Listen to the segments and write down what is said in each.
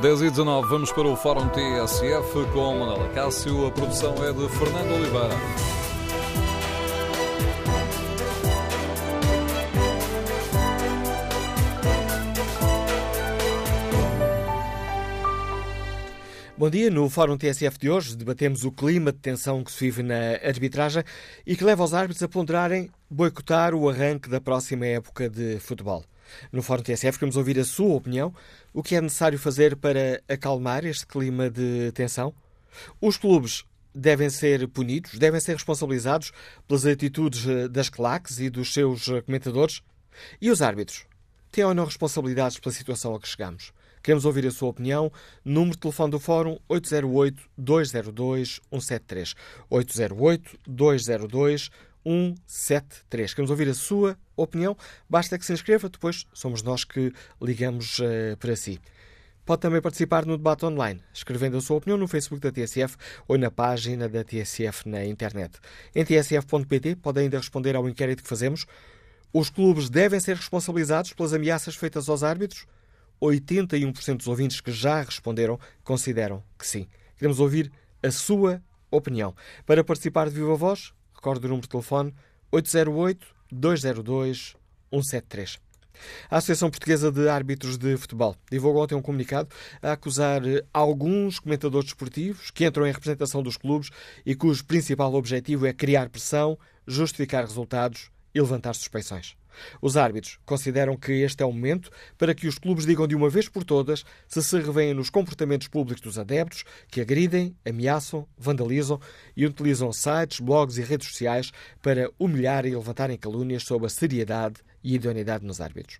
10 e 19, vamos para o Fórum TSF com Manuela Cássio. A produção é de Fernando Oliveira. Bom dia. No Fórum TSF de hoje debatemos o clima de tensão que se vive na arbitragem e que leva os árbitros a ponderarem boicotar o arranque da próxima época de futebol. No Fórum TSF queremos ouvir a sua opinião. O que é necessário fazer para acalmar este clima de tensão? Os clubes devem ser punidos, devem ser responsabilizados pelas atitudes eh, das claques e dos seus eh, comentadores? E os árbitros? Têm ou não responsabilidades pela situação a que chegamos? Queremos ouvir a sua opinião. Número de telefone do Fórum 808-202-173. 808-202-173. Queremos ouvir a sua opinião. Basta que se inscreva, depois somos nós que ligamos uh, para si. Pode também participar no debate online, escrevendo a sua opinião no Facebook da TSF ou na página da TSF na internet. Em tsf.pt pode ainda responder ao inquérito que fazemos. Os clubes devem ser responsabilizados pelas ameaças feitas aos árbitros? 81% dos ouvintes que já responderam consideram que sim. Queremos ouvir a sua opinião. Para participar de Viva Voz, recorde o número de telefone 808-202-173. A Associação Portuguesa de Árbitros de Futebol divulgou ontem um comunicado a acusar alguns comentadores desportivos que entram em representação dos clubes e cujo principal objetivo é criar pressão, justificar resultados e levantar suspeições. Os árbitros consideram que este é o momento para que os clubes digam de uma vez por todas se se revêem nos comportamentos públicos dos adeptos que agridem, ameaçam, vandalizam e utilizam sites, blogs e redes sociais para humilhar e levantarem calúnias sobre a seriedade e idoneidade nos árbitros.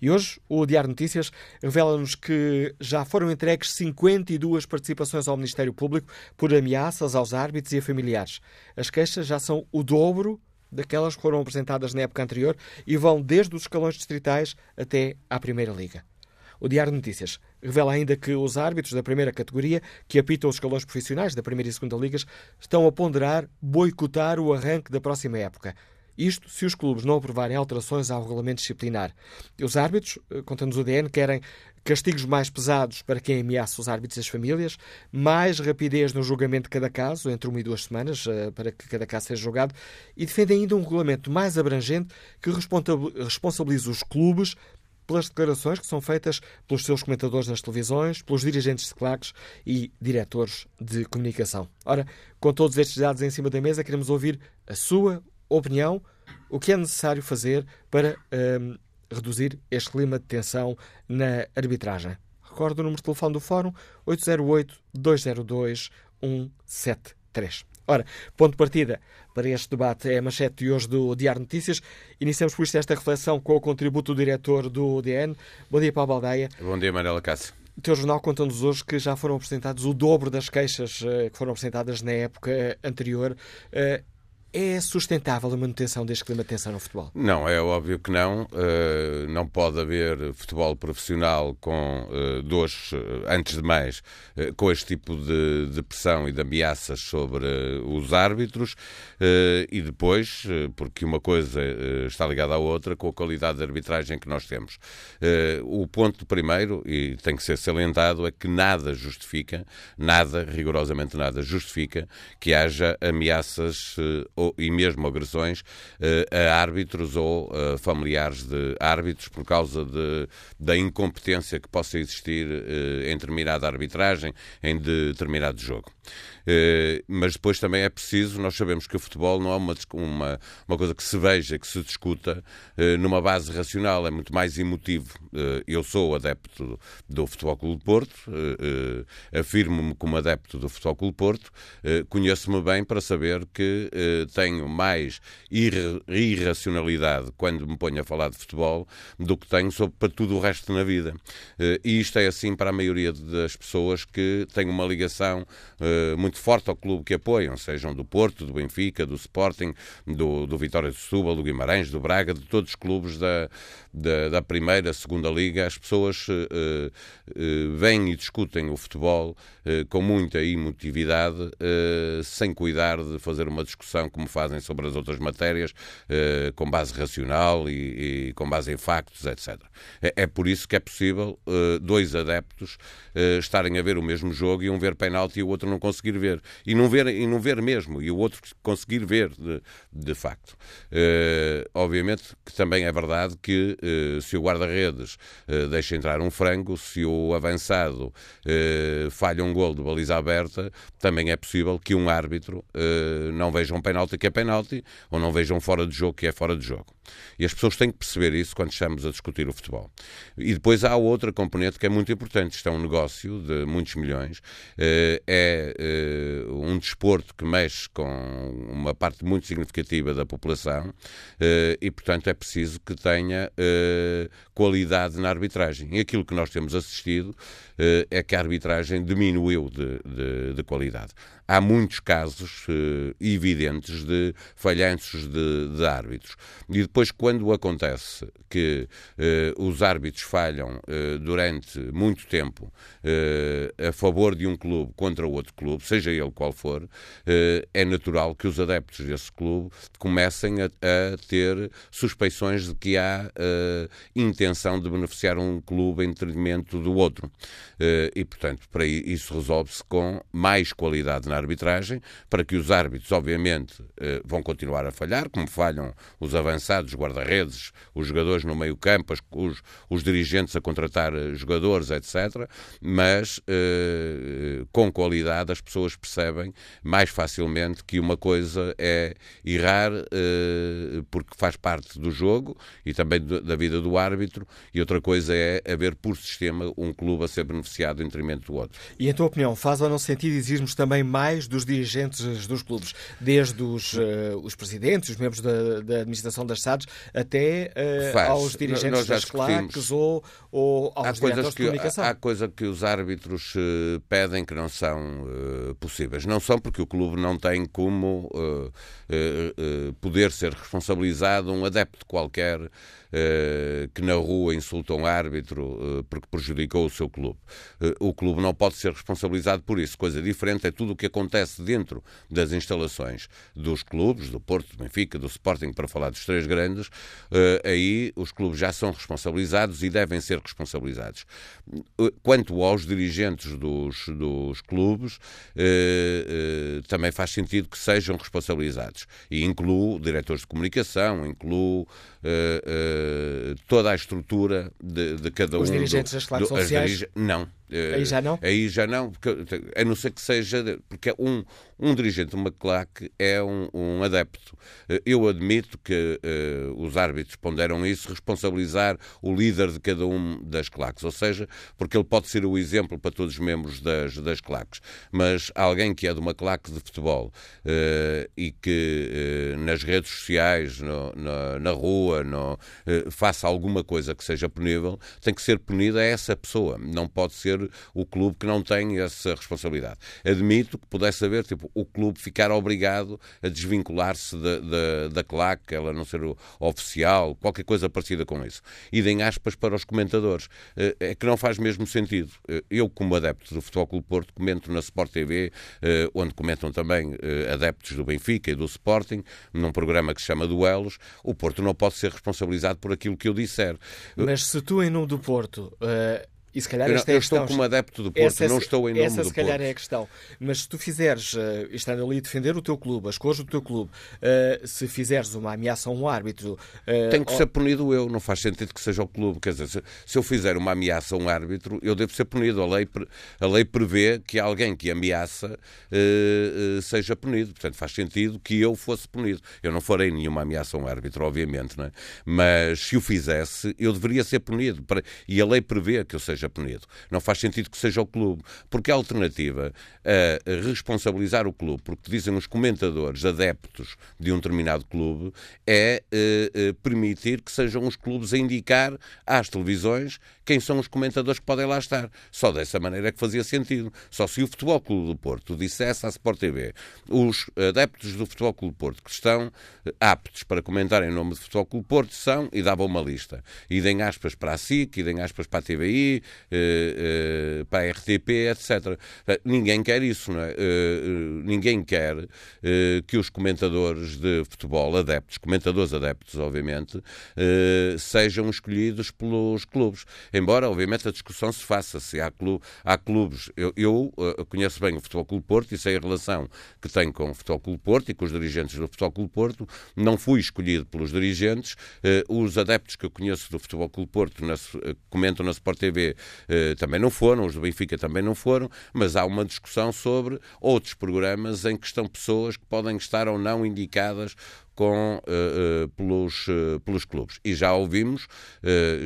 E hoje o Diário Notícias revela-nos que já foram entregues 52 participações ao Ministério Público por ameaças aos árbitros e a familiares. As queixas já são o dobro daquelas que foram apresentadas na época anterior e vão desde os escalões distritais até à Primeira Liga. O Diário de Notícias revela ainda que os árbitros da primeira categoria, que apitam os escalões profissionais da Primeira e Segunda Ligas, estão a ponderar boicotar o arranque da próxima época. Isto se os clubes não aprovarem alterações ao regulamento disciplinar. Os árbitros, eh, contando o DN, querem castigos mais pesados para quem ameaça os árbitros e as famílias, mais rapidez no julgamento de cada caso, entre uma e duas semanas, eh, para que cada caso seja julgado, e defendem ainda um regulamento mais abrangente que responsabilize os clubes pelas declarações que são feitas pelos seus comentadores nas televisões, pelos dirigentes de claques e diretores de comunicação. Ora, com todos estes dados em cima da mesa, queremos ouvir a sua opinião, o que é necessário fazer para um, reduzir este clima de tensão na arbitragem. Recordo o número de telefone do Fórum 808-202-173. Ora, ponto de partida para este debate é a manchete de hoje do Diário Notícias. Iniciamos por isto esta reflexão com o contributo do diretor do DN. Bom dia, Paulo Baldeia. Bom dia, Manuela Cássio. O teu jornal conta-nos hoje que já foram apresentados o dobro das queixas uh, que foram apresentadas na época anterior. Uh, é sustentável a manutenção deste clima de tensão no futebol? Não, é óbvio que não. Uh, não pode haver futebol profissional com uh, dois, uh, antes de mais, com este tipo de, de, pressão e de ameaças sobre os árbitros e depois, porque uma coisa está ligada à outra, com a qualidade de arbitragem que nós temos. o ponto primeiro, e tem que ser salientado, é que nada justifica, nada, rigorosamente nada, justifica que haja ameaças ou, e mesmo agressões uh, a árbitros ou uh, familiares de árbitros por causa de, da incompetência que possa existir uh, em determinada arbitragem, em determinado jogo. Eh, mas depois também é preciso, nós sabemos que o futebol não é uma, uma, uma coisa que se veja, que se discuta eh, numa base racional, é muito mais emotivo. Eh, eu sou adepto do Futebol Clube Porto, afirmo-me como adepto do Futebol Clube Porto, conheço-me bem para saber que tenho mais irracionalidade quando me ponho a falar de futebol do que tenho sobre para tudo o resto na vida. E isto é assim para a maioria das pessoas que têm uma ligação muito muito forte ao clube que apoiam, sejam do Porto, do Benfica, do Sporting, do, do Vitória de Setúbal, do Guimarães, do Braga, de todos os clubes da, da, da primeira, segunda liga. As pessoas uh, uh, vêm e discutem o futebol uh, com muita emotividade, sem cuidar de fazer uma discussão como fazem sobre as outras matérias, com base racional e, e, com base em factos, etc. É, é por isso que é possível dois adeptos estarem a ver o mesmo jogo e um ver penalti e o outro não conseguir ver. E não ver, e não ver mesmo, e o outro conseguir ver de, de facto. obviamente que também é verdade que se o guarda-redes deixa entrar um frango, se o avançado falha um gol de baliza aberta, também é possível que um árbitro não veja um penalti que é penalti ou não veja um fora de jogo que é fora de jogo. E as pessoas têm que perceber isso quando estamos a discutir o futebol. E depois há outra componente que é muito importante. Isto é um negócio de muitos milhões, eh, é eh, um desporto que mexe com uma parte muito significativa da população eh, e, portanto, é preciso que tenha qualidade na arbitragem. Aquilo que nós temos assistido é que a arbitragem diminuiu de, de, de qualidade. Há muitos casos evidentes de falhanços de, de árbitros. E depois quando acontece que uh, os árbitros falham durante muito tempo a favor de um clube contra outro clube, seja ele qual for, é natural que os adeptos desse clube comecem a, a ter suspeições de que há intenção de beneficiar um clube em detrimento do outro. E, portanto, para isso resolve-se com mais qualidade na arbitragem, para que os árbitros, obviamente, vão continuar a falhar, como falham os avançados os guarda-redes, os jogadores no meio-campo, os, os, dirigentes a contratar eh, jogadores, etc. Mas eh, com qualidade as pessoas percebem mais facilmente que uma coisa é errar eh, porque faz parte do jogo e também da vida do árbitro, e outra coisa é haver por sistema um clube a ser beneficiado em detrimento do outro. E em tua opinião, faz ou não sentido exigirmos também mais dos dirigentes dos clubes, desde os, uh, os presidentes, os membros da, da administração das SADs, até uh, aos dirigentes das claques ou, ou aos há coisas que, comunicação. Há, há coisas que os árbitros uh, pedem que não são possíveis. Não são porque o clube não tem como poder ser responsabilizado um adepto qualquer eh, que na rua insulta um árbitro eh, porque prejudicou o seu clube. Eh, o clube não pode ser responsabilizado por isso. Coisa diferente é tudo o que acontece dentro das instalações dos clubes, do Porto, do Benfica, do Sporting, para falar dos três grandes. Aí os clubes já são responsabilizados e devem ser responsabilizados. Quanto aos dirigentes dos, dos clubes, também faz sentido que sejam responsabilizados. E incluo diretores de comunicação, incluo toda a estrutura de, de cada Os um. Os dirigentes do, das classes sociais? Não. Aí já não? Aí já não, porque, a não ser que seja. Porque um, um dirigente de uma claque é um, um adepto. Eu admito que uh, os árbitros ponderam isso, responsabilizar o líder de cada um das claques, ou seja, porque ele pode ser o exemplo para todos os membros das, das claques. Mas alguém que é de uma claque de futebol uh, e que uh, nas redes sociais, no, na, na rua, no, faça alguma coisa que seja punível, tem que ser punida essa pessoa. Não pode ser ser o clube que não tem essa responsabilidade. Admito que pudesse haver, tipo, o clube ficar obrigado a desvincular-se da, da, claque, ela não ser oficial, qualquer coisa parecida com isso. E deem aspas para os comentadores. Eh, é que não faz mesmo sentido. Eh, eu, como adepto do Futebol Clube Porto, comento na Sport TV, eh, onde comentam também adeptos do Benfica e do Sporting, num programa que se chama Duelos, o Porto não pode ser responsabilizado por aquilo que eu disser. Mas se tu, em nome do Porto, e se calhar esta eu, é a questão. Eu estou como adepto do Porto, essa, não estou em nome essa, do Porto. Essa se calhar é a questão. Mas se tu fizeres, uh, estando ali a defender o teu clube, as cores do teu clube, uh, se fizeres uma ameaça a um árbitro... Uh, Tenho que ser punido eu, não faz sentido que seja o clube. Quer dizer, se, se, eu fizer uma ameaça a um árbitro, eu devo ser punido. A lei, a lei prevê que alguém que ameaça uh, seja punido. Portanto, faz sentido que eu fosse punido. Eu não farei nenhuma ameaça a um árbitro, obviamente, não é? mas se o fizesse, eu deveria ser punido. E a lei prevê que eu seja punido. Não faz sentido que seja o clube, porque a alternativa a responsabilizar o clube, porque dizem os comentadores adeptos de um determinado clube, é uh, uh, permitir que sejam os clubes a indicar às televisões quem são os comentadores que podem lá estar. Só dessa maneira é que fazia sentido. Só se o Futebol Clube do Porto dissesse à Sport TV os adeptos do Futebol Clube do Porto que estão eh, aptos para comentar em nome do Futebol Clube do Porto são, e dava uma lista. Deem aspas para a SIC, deem aspas para a TVI, eh, eh, para a RTP, etc. Ninguém quer isso, não é? Ninguém quer que os comentadores de futebol, adeptos, comentadores adeptos, obviamente, sejam escolhidos pelos clubes. Embora, obviamente, a discussão se faça se há, clube, há clubes. Eu, eu conheço bem o Futebol Clube Porto e sei a relação que tenho com o Futebol Clube Porto e com os dirigentes do Futebol Clube Porto. Não fui escolhido pelos dirigentes. Os adeptos que eu conheço do Futebol Clube Porto na, comentam na Sport TV também não foram, os do Benfica também não foram, mas há uma discussão sobre outros programas em que estão pessoas que podem estar ou não indicadas com, uh, pelos, uh, pelos clubes. E já ouvimos,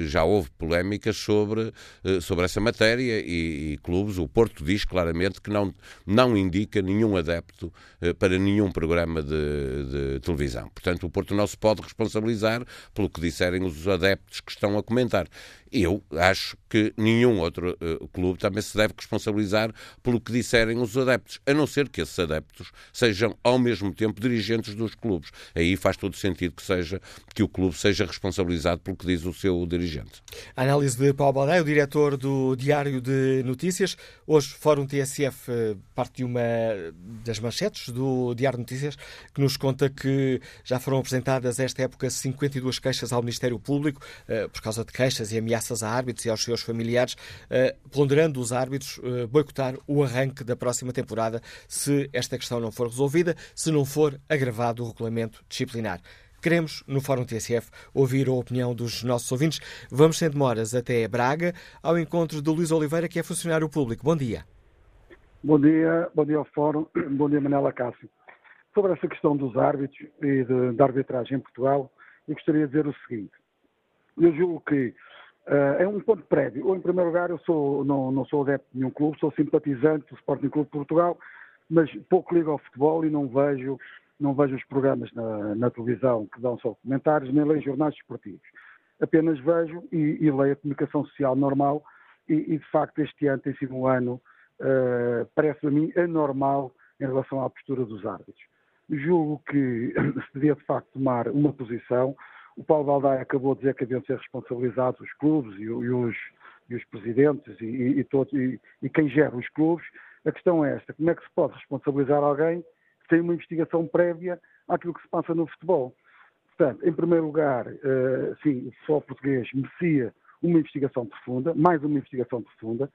já houve polémicas sobre, sobre essa matéria e, e, clubes, o Porto diz claramente que não, não indica nenhum adepto para nenhum programa de, de, televisão. Portanto, o Porto não se pode responsabilizar pelo que disserem os adeptos que estão a comentar. Eu acho que nenhum outro clube também se deve responsabilizar pelo que disserem os adeptos, a não ser que esses adeptos sejam ao mesmo tempo dirigentes dos clubes aí faz todo sentido que seja que o clube seja responsabilizado pelo que diz o seu dirigente. Análise de Paulo Balday, o diretor do Diário de Notícias. Hoje, Fórum TSF eh, parte de uma das manchetes do Diário de Notícias que nos conta que já foram apresentadas esta época 52 queixas ao Ministério Público eh, por causa de queixas e ameaças a árbitros e aos seus familiares, eh, ponderando os árbitros boicotar o arranque da próxima temporada se esta questão não for resolvida, se não for agravado o regulamento disciplinar. Queremos, no Fórum TSF, ouvir a opinião dos nossos ouvintes. Vamos sem demoras até Braga, ao encontro de Luís Oliveira, que é funcionário público. Bom dia. Bom dia, bom dia ao Fórum, bom dia Manela Cássio. Sobre essa questão dos árbitros e da arbitragem em Portugal, eu gostaria de dizer o seguinte. Eu julgo que uh, é um ponto prévio. Ou, em primeiro lugar, eu sou, não, não sou adepto de nenhum clube, sou simpatizante do Sporting Clube de Portugal, mas pouco ligo ao futebol e não vejo não vejo os programas na, na, televisão que dão só comentários, nem leio jornais esportivos. Apenas vejo e, e leio a comunicação social normal e, e, de facto, este ano tem sido um ano, uh, parece a mim, anormal em relação à postura dos árbitros. Julgo que se devia, de facto, tomar uma posição. O Paulo Baldaia acabou de dizer que haviam de ser responsabilizados os clubes e, os, e os presidentes e, todos, e quem gera os clubes. A questão é esta: como é que se pode responsabilizar alguém tem uma investigação prévia àquilo que se passa no futebol. Portanto, em primeiro lugar, uh, sim, o futebol português merecia uma investigação profunda, mais uma investigação profunda,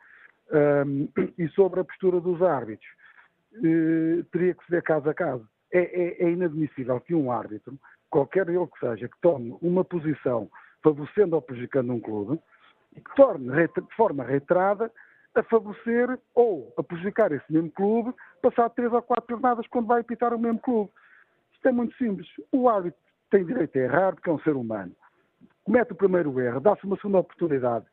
um, ehm, e sobre a postura dos árbitros, uh, teria que se ver caso a caso. É, é, é, inadmissível que um árbitro, qualquer ele que seja, que tome uma posição favorecendo ou prejudicando um clube, e que torne de forma reiterada a favorecer ou a prejudicar esse mesmo clube, passar três ou quatro jornadas quando vai apitar o mesmo clube. Isto é muito simples. O árbitro tem direito a errar porque é um ser humano. Comete o primeiro erro, dá-se uma segunda oportunidade,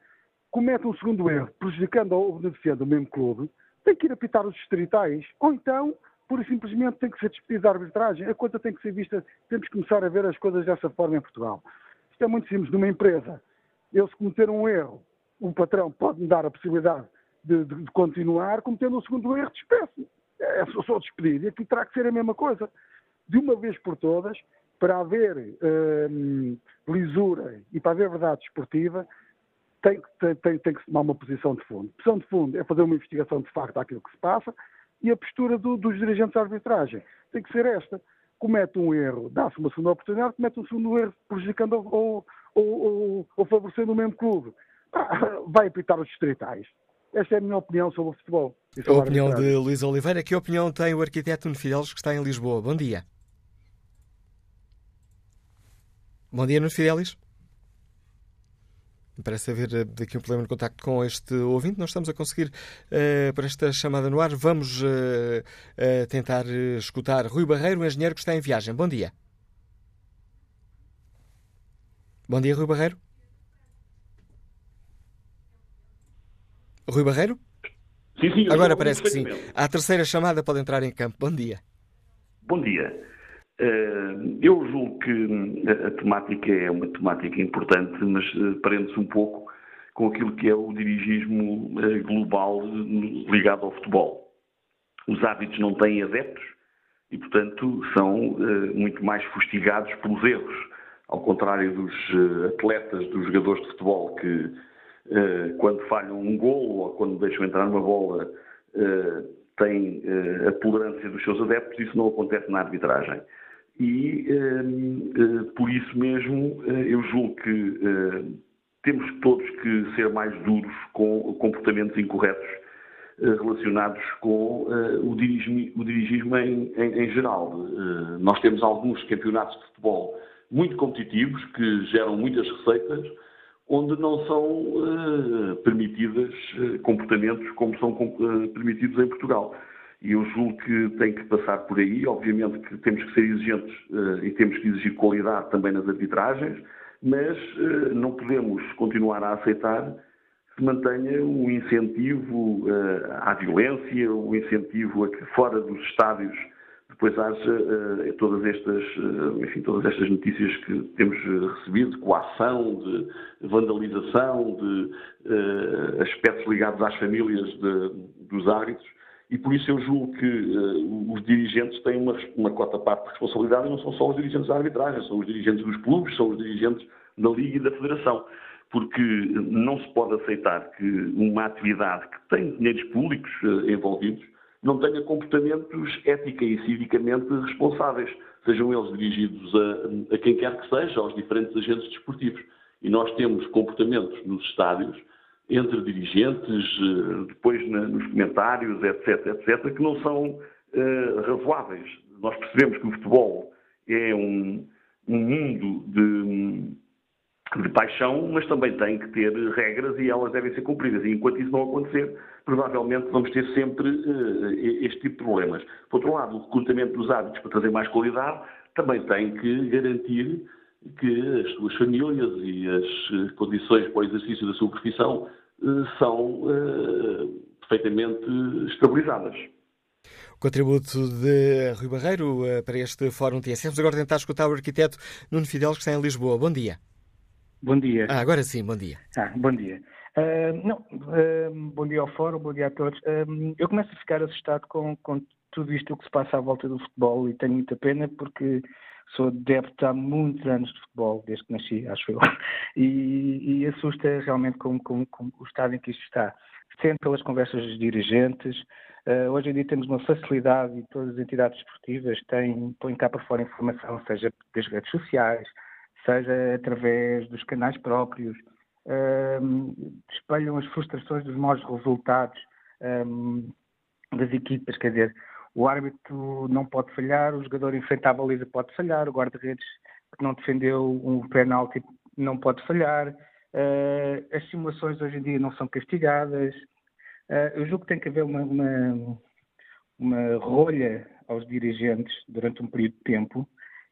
comete um segundo erro, prejudicando ou beneficiando o mesmo clube, tem que ir apitar os distritais. Ou então, pura e simplesmente, tem que ser despedido da arbitragem. A coisa tem que ser vista, temos que começar a ver as coisas dessa forma em Portugal. Isto é muito simples. Numa empresa, eu se cometer um erro, o patrão pode me dar a possibilidade de, de, de continuar, cometendo o segundo erro de espécie. É só despedir. E aqui terá que ser a mesma coisa. De uma vez por todas, para haver hum, lisura e para haver verdade esportiva, tem, tem, tem, tem, que se tomar uma posição de fundo. A posição de fundo é fazer uma investigação de facto daquilo que se passa e a postura do, dos dirigentes de arbitragem tem que ser esta. Comete um erro, dá-se uma segunda oportunidade, comete um segundo erro, prejudicando ou, ou, ou, ou favorecendo o mesmo clube. Ah, vai apitar os distritais. Esta é a minha opinião sobre o futebol. A opinião de Luís Oliveira. Que opinião tem o arquiteto Nuno Fidelis, que está em Lisboa? Bom dia. Bom dia, Nuno Fidelis. Parece haver eh, daqui um problema de contacto com este ouvinte. Nós estamos a conseguir, uh, para esta chamada no ar, vamos uh, uh, tentar escutar Rui Barreiro, um engenheiro que está em viagem. Bom dia. Bom dia, Rui Barreiro. Rui Barreiro? Sim, sim. Agora parece que sim. A terceira chamada pode entrar em campo. Bom dia. Bom dia. Eh, eu julgo que a temática é uma temática importante, mas eh, prende-se um pouco com aquilo que é o dirigismo eh, global ligado ao futebol. Os hábitos não têm adeptos e, portanto, são muito mais fustigados pelos erros. Ao contrário dos atletas, dos jogadores de futebol que quando falham um golo ou quando deixam entrar uma bola, têm a tolerância dos seus adeptos, isso não acontece na arbitragem. E por isso mesmo eu julgo que temos todos que ser mais duros com comportamentos incorretos relacionados com o dirigismo, o dirigismo em, em, em, geral. nós temos alguns campeonatos de futebol muito competitivos, que geram muitas receitas, onde não são permitidas comportamentos como são permitidos em Portugal. E eu julgo que tem que passar por aí. Obviamente que temos que ser exigentes e temos que exigir qualidade também nas arbitragens, mas não podemos continuar a aceitar que se mantenha o incentivo à violência, o incentivo a que fora dos estádios depois haja uh, todas, estas, uh, enfim, todas estas notícias que temos recebido de coação, de vandalização, de uh, aspectos ligados às famílias de, dos árbitros, e por isso eu julgo que os dirigentes têm uma, uma cota parte de responsabilidade e não são só os dirigentes da arbitragem, são os dirigentes dos clubes, são os dirigentes da Liga e da Federação. Porque não se pode aceitar que uma atividade que tem dinheiros públicos envolvidos não tenha comportamentos ética e civicamente responsáveis, sejam eles dirigidos a, a, quem quer que seja, aos diferentes agentes desportivos. E nós temos comportamentos nos estádios, entre dirigentes, eh, depois nos comentários, etc., etc., que não são uh, razoáveis. Nós percebemos que o futebol é um, um mundo de de paixão, mas também tem que ter regras e elas devem ser cumpridas. E enquanto isso não acontecer, provavelmente vamos ter sempre uh, este tipo de problemas. Por outro lado, o recrutamento dos hábitos para trazer mais qualidade também tem que garantir que as suas famílias e as eh, condições para o exercício da sua profissão uh, são uh, perfeitamente estabilizadas. Contributo de Rui Barreiro para este Fórum TSF. Vamos agora tentar escutar o arquiteto Nuno Fidel, que está em Lisboa. Bom dia. Bom dia. Ah, agora sim, bom dia. Ah, bom dia. Uh, não, uh, bom dia ao fórum, bom dia a todos. Uh, eu começo a ficar assustado com, com tudo isto que se passa à volta do futebol e tenho muita pena porque sou adepto há muitos anos de futebol, desde que nasci, acho eu, e, e assusta realmente com, com, com, o estado em que isto está. Sendo pelas conversas dos dirigentes, uh, hoje em dia temos uma facilidade e todas as entidades esportivas têm, põem cá para fora informação, seja das redes sociais, seja através dos canais próprios, um, espelham as frustrações dos maus resultados um, das equipas, quer dizer, o árbitro não pode falhar, o jogador em frente à baliza pode falhar, o guarda-redes que não defendeu um penalti não pode falhar, uh, as simulações hoje em dia não são castigadas. Uh, eu julgo que tem que haver uma, uma, uma rolha aos dirigentes durante um período de tempo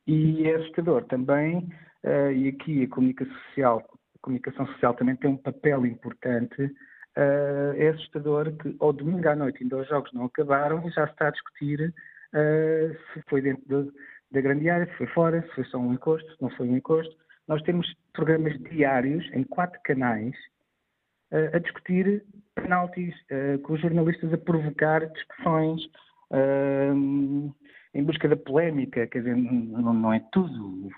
e é assustador também Uh, e aqui a comunicação social, a comunicação social também tem um papel importante. Uh, é assustador que ao domingo à noite ainda os jogos não acabaram e já se está a discutir uh, se foi dentro de, da grande área, se foi fora, se foi só um encosto, se não foi um encosto. Nós temos programas diários em quatro canais a discutir penaltis, com os jornalistas a provocar discussões em busca da polémica, quer dizer, não, não é tudo.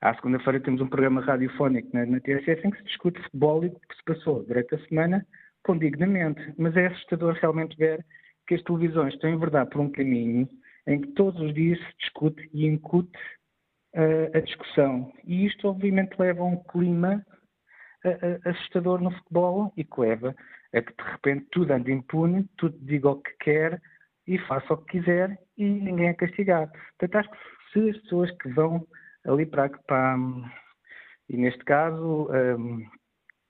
À segunda-feira temos um programa radiofónico na, na TSF em que se discute futebol e o que se passou durante a semana com dignamente. Mas é assustador realmente ver que as televisões estão verdade por um caminho em que todos os dias se discute e incute uh, a discussão. E isto, obviamente, leva a um clima uh, assustador no futebol e que leva a que, de repente, tudo ande impune, tudo diga o que quer e faça o que quiser e ninguém é castigado. Portanto, acho que se as pessoas que vão ali para, para e neste caso um,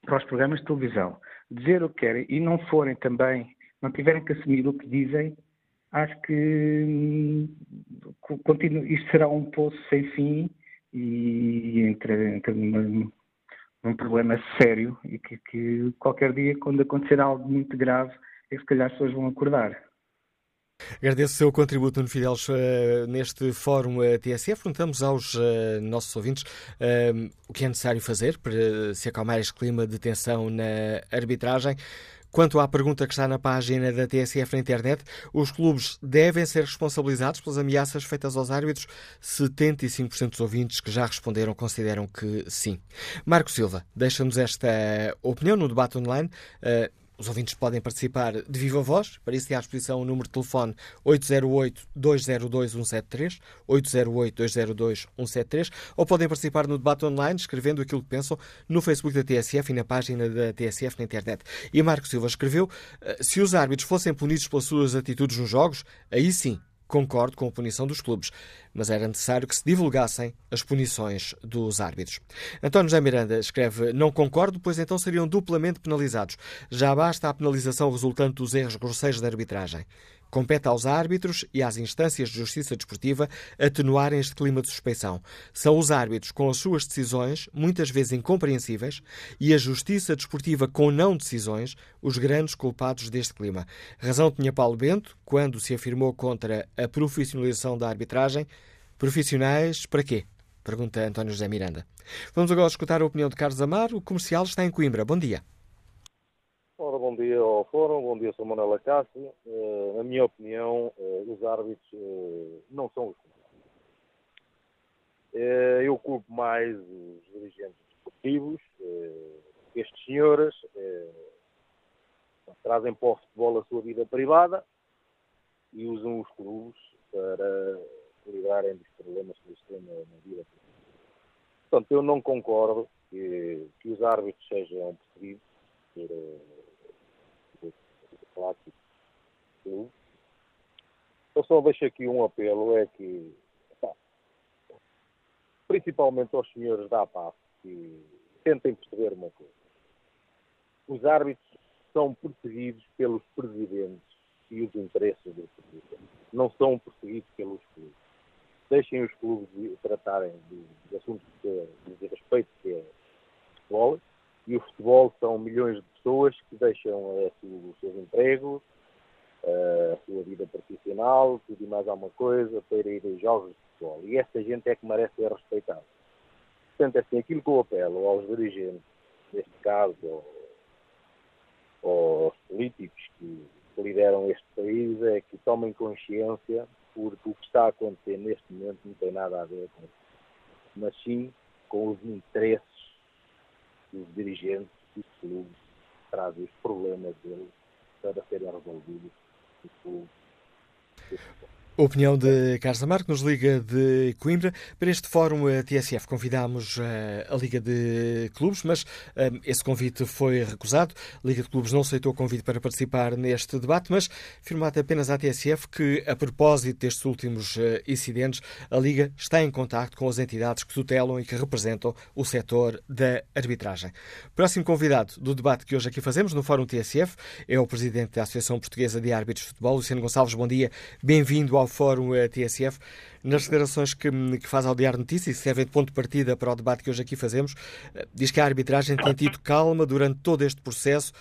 para os programas de televisão dizer o que querem e não forem também, não tiverem que assumir o que dizem, acho que hum, continua, isto será um poço sem fim e entra numa, num problema sério e que, que qualquer dia, quando acontecer algo muito grave, é que se calhar as pessoas vão acordar. Agradeço o seu contributo, Nuno Fidelis, uh, neste fórum eh, TSF. Perguntamos aos uh, nossos ouvintes o que é necessário fazer para se acalmar este clima de tensão na arbitragem. Quanto à pergunta que está na página da TSF na internet, os clubes devem ser responsabilizados pelas ameaças feitas aos árbitros? 75% dos ouvintes que já responderam consideram que sim. Marco Silva, deixa-nos esta opinião no debate online. Os ouvintes podem participar de viva voz. Para isso, tem à disposição o número de telefone 808-202-173, 808-202-173, ou podem participar no debate online, escrevendo aquilo que pensam no Facebook da TSF e na página da TSF na internet. E Marco Silva escreveu: eh, se os árbitros fossem punidos pelas suas atitudes nos jogos, aí sim Concordo com a punição dos clubes, mas era necessário que se divulgassem as punições dos árbitros. António José Miranda escreve: Não concordo, pois então seriam duplamente penalizados. Já basta a penalização resultante dos erros grosseiros da arbitragem. Compete aos árbitros e às instâncias de justiça desportiva atenuarem este clima de suspeição. São os árbitros, com as suas decisões, muitas vezes incompreensíveis, e a justiça desportiva, com não decisões, os grandes culpados deste clima. Razão tinha Paulo Bento quando se afirmou contra a profissionalização da arbitragem. Profissionais para quê? Pergunta António José Miranda. Vamos agora escutar a opinião de Carlos Amaro. O comercial está em Coimbra. Bom dia. Ora, bom dia ao Fórum, bom dia, sou Manuela Cássio. Uh, na minha opinião, uh, os árbitros uh, não são os culpados. eu culpo mais os dirigentes desportivos, estes senhores trazem para o futebol a sua vida privada e usam os clubes para lidarem dos problemas que eles têm na, vida privada. Portanto, eu não concordo que, que os árbitros sejam perseguidos por clássico. Eu só deixo aqui um apelo, é que, pá, principalmente aos senhores da APAF, que tentem perceber uma coisa. Os árbitros são perseguidos pelos presidentes e os interesses dos presidentes. Não são perseguidos pelos clubes. Deixem os clubes tratarem de, de assuntos de, de respeito que é futebol. E o futebol são milhões de pessoas que deixam os seus empregos, eh, a sua vida profissional, tudo e mais alguma coisa, para ir a jogos de futebol. E essa gente é que merece ser respeitada. Portanto, assim, aquilo que eu apelo aos dirigentes, neste caso, aos políticos que lideram este país, é que tomem consciência, porque o que está a acontecer neste momento não tem nada a ver com isso, mas sim com os interesses dos dirigentes dos clubes trazem os problemas deles para serem resolvidos no clube. Opinião de Carlos Amar, que nos liga de Coimbra. Para este fórum a TSF convidámos eh, a Liga de Clubes, mas eh, esse convite foi recusado. A Liga de Clubes não aceitou o convite para participar neste debate, mas afirmou apenas à TSF que, a propósito destes últimos uh, incidentes, a Liga está em contacto com as entidades que tutelam e que representam o setor da arbitragem. Próximo convidado do debate que hoje aqui fazemos no Fórum TSF é o Presidente da Associação Portuguesa de Árbitros de Futebol, Luciano Gonçalves. Bom dia, bem-vindo ao Fórum eh, TSF. Nas declarações que, que faz ao Diário Notícias, e servem de ponto de partida para o debate que hoje aqui fazemos, eh, diz que a arbitragem tem tido calma durante todo este processo,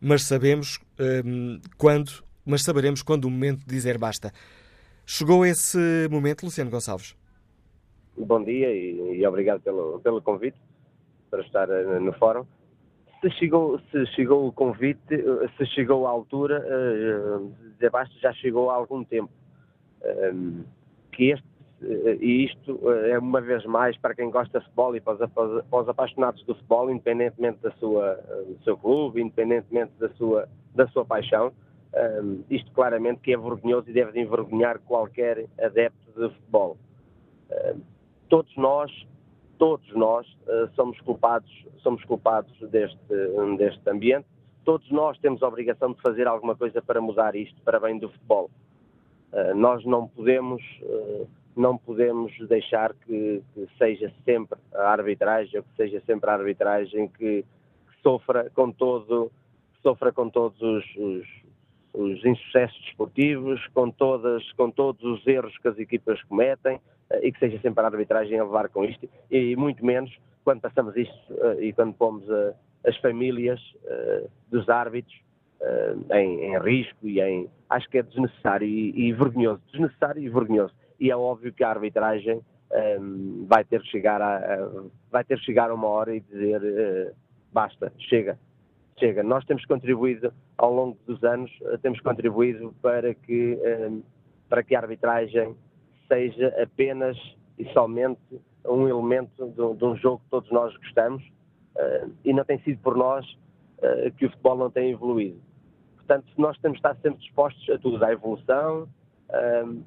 mas sabemos um, quando, mas saberemos quando o momento de dizer basta. Chegou esse momento, Luciano Gonçalves? Bom dia e, e obrigado pelo, pelo convite para estar uh, no fórum. Se chegou, se chegou o convite, se chegou a altura, uh, já chegou há algum tempo que este, eh, e isto eh, é uma vez mais para quem gosta de futebol e para os, para os apaixonados do futebol, independentemente da sua, eh, do seu clube, independentemente da sua, da sua paixão, isto claramente que é vergonhoso e deve envergonhar qualquer adepto de futebol. todos nós, todos nós somos culpados, somos culpados deste, deste ambiente, todos nós temos a obrigação de fazer alguma coisa para mudar isto para bem do futebol. Eh, nós não podemos, eh, não podemos deixar que, que, seja sempre a arbitragem, que seja sempre a arbitragem que, que sofra com todo, sofra com todos os, os, os insucessos desportivos, com, todas, com todos os erros que as equipas cometem eh, e que seja sempre a arbitragem a levar com isto e muito menos quando passamos isto e quando pomos as famílias dos árbitros uh, em, em, risco e em. Acho que é desnecessário e, e, vergonhoso. Desnecessário e vergonhoso. E é óbvio que a arbitragem um, ehm, vai ter que chegar a, a, vai ter que chegar a uma hora e dizer uh, basta, chega. chega. Nós temos contribuído ao longo dos anos, temos contribuído para que, para que a arbitragem seja apenas e somente um elemento de, de um jogo que todos nós gostamos e não tem sido por nós que o futebol não tem evoluído. Portanto, nós temos de estar sempre dispostos a tudo, à evolução.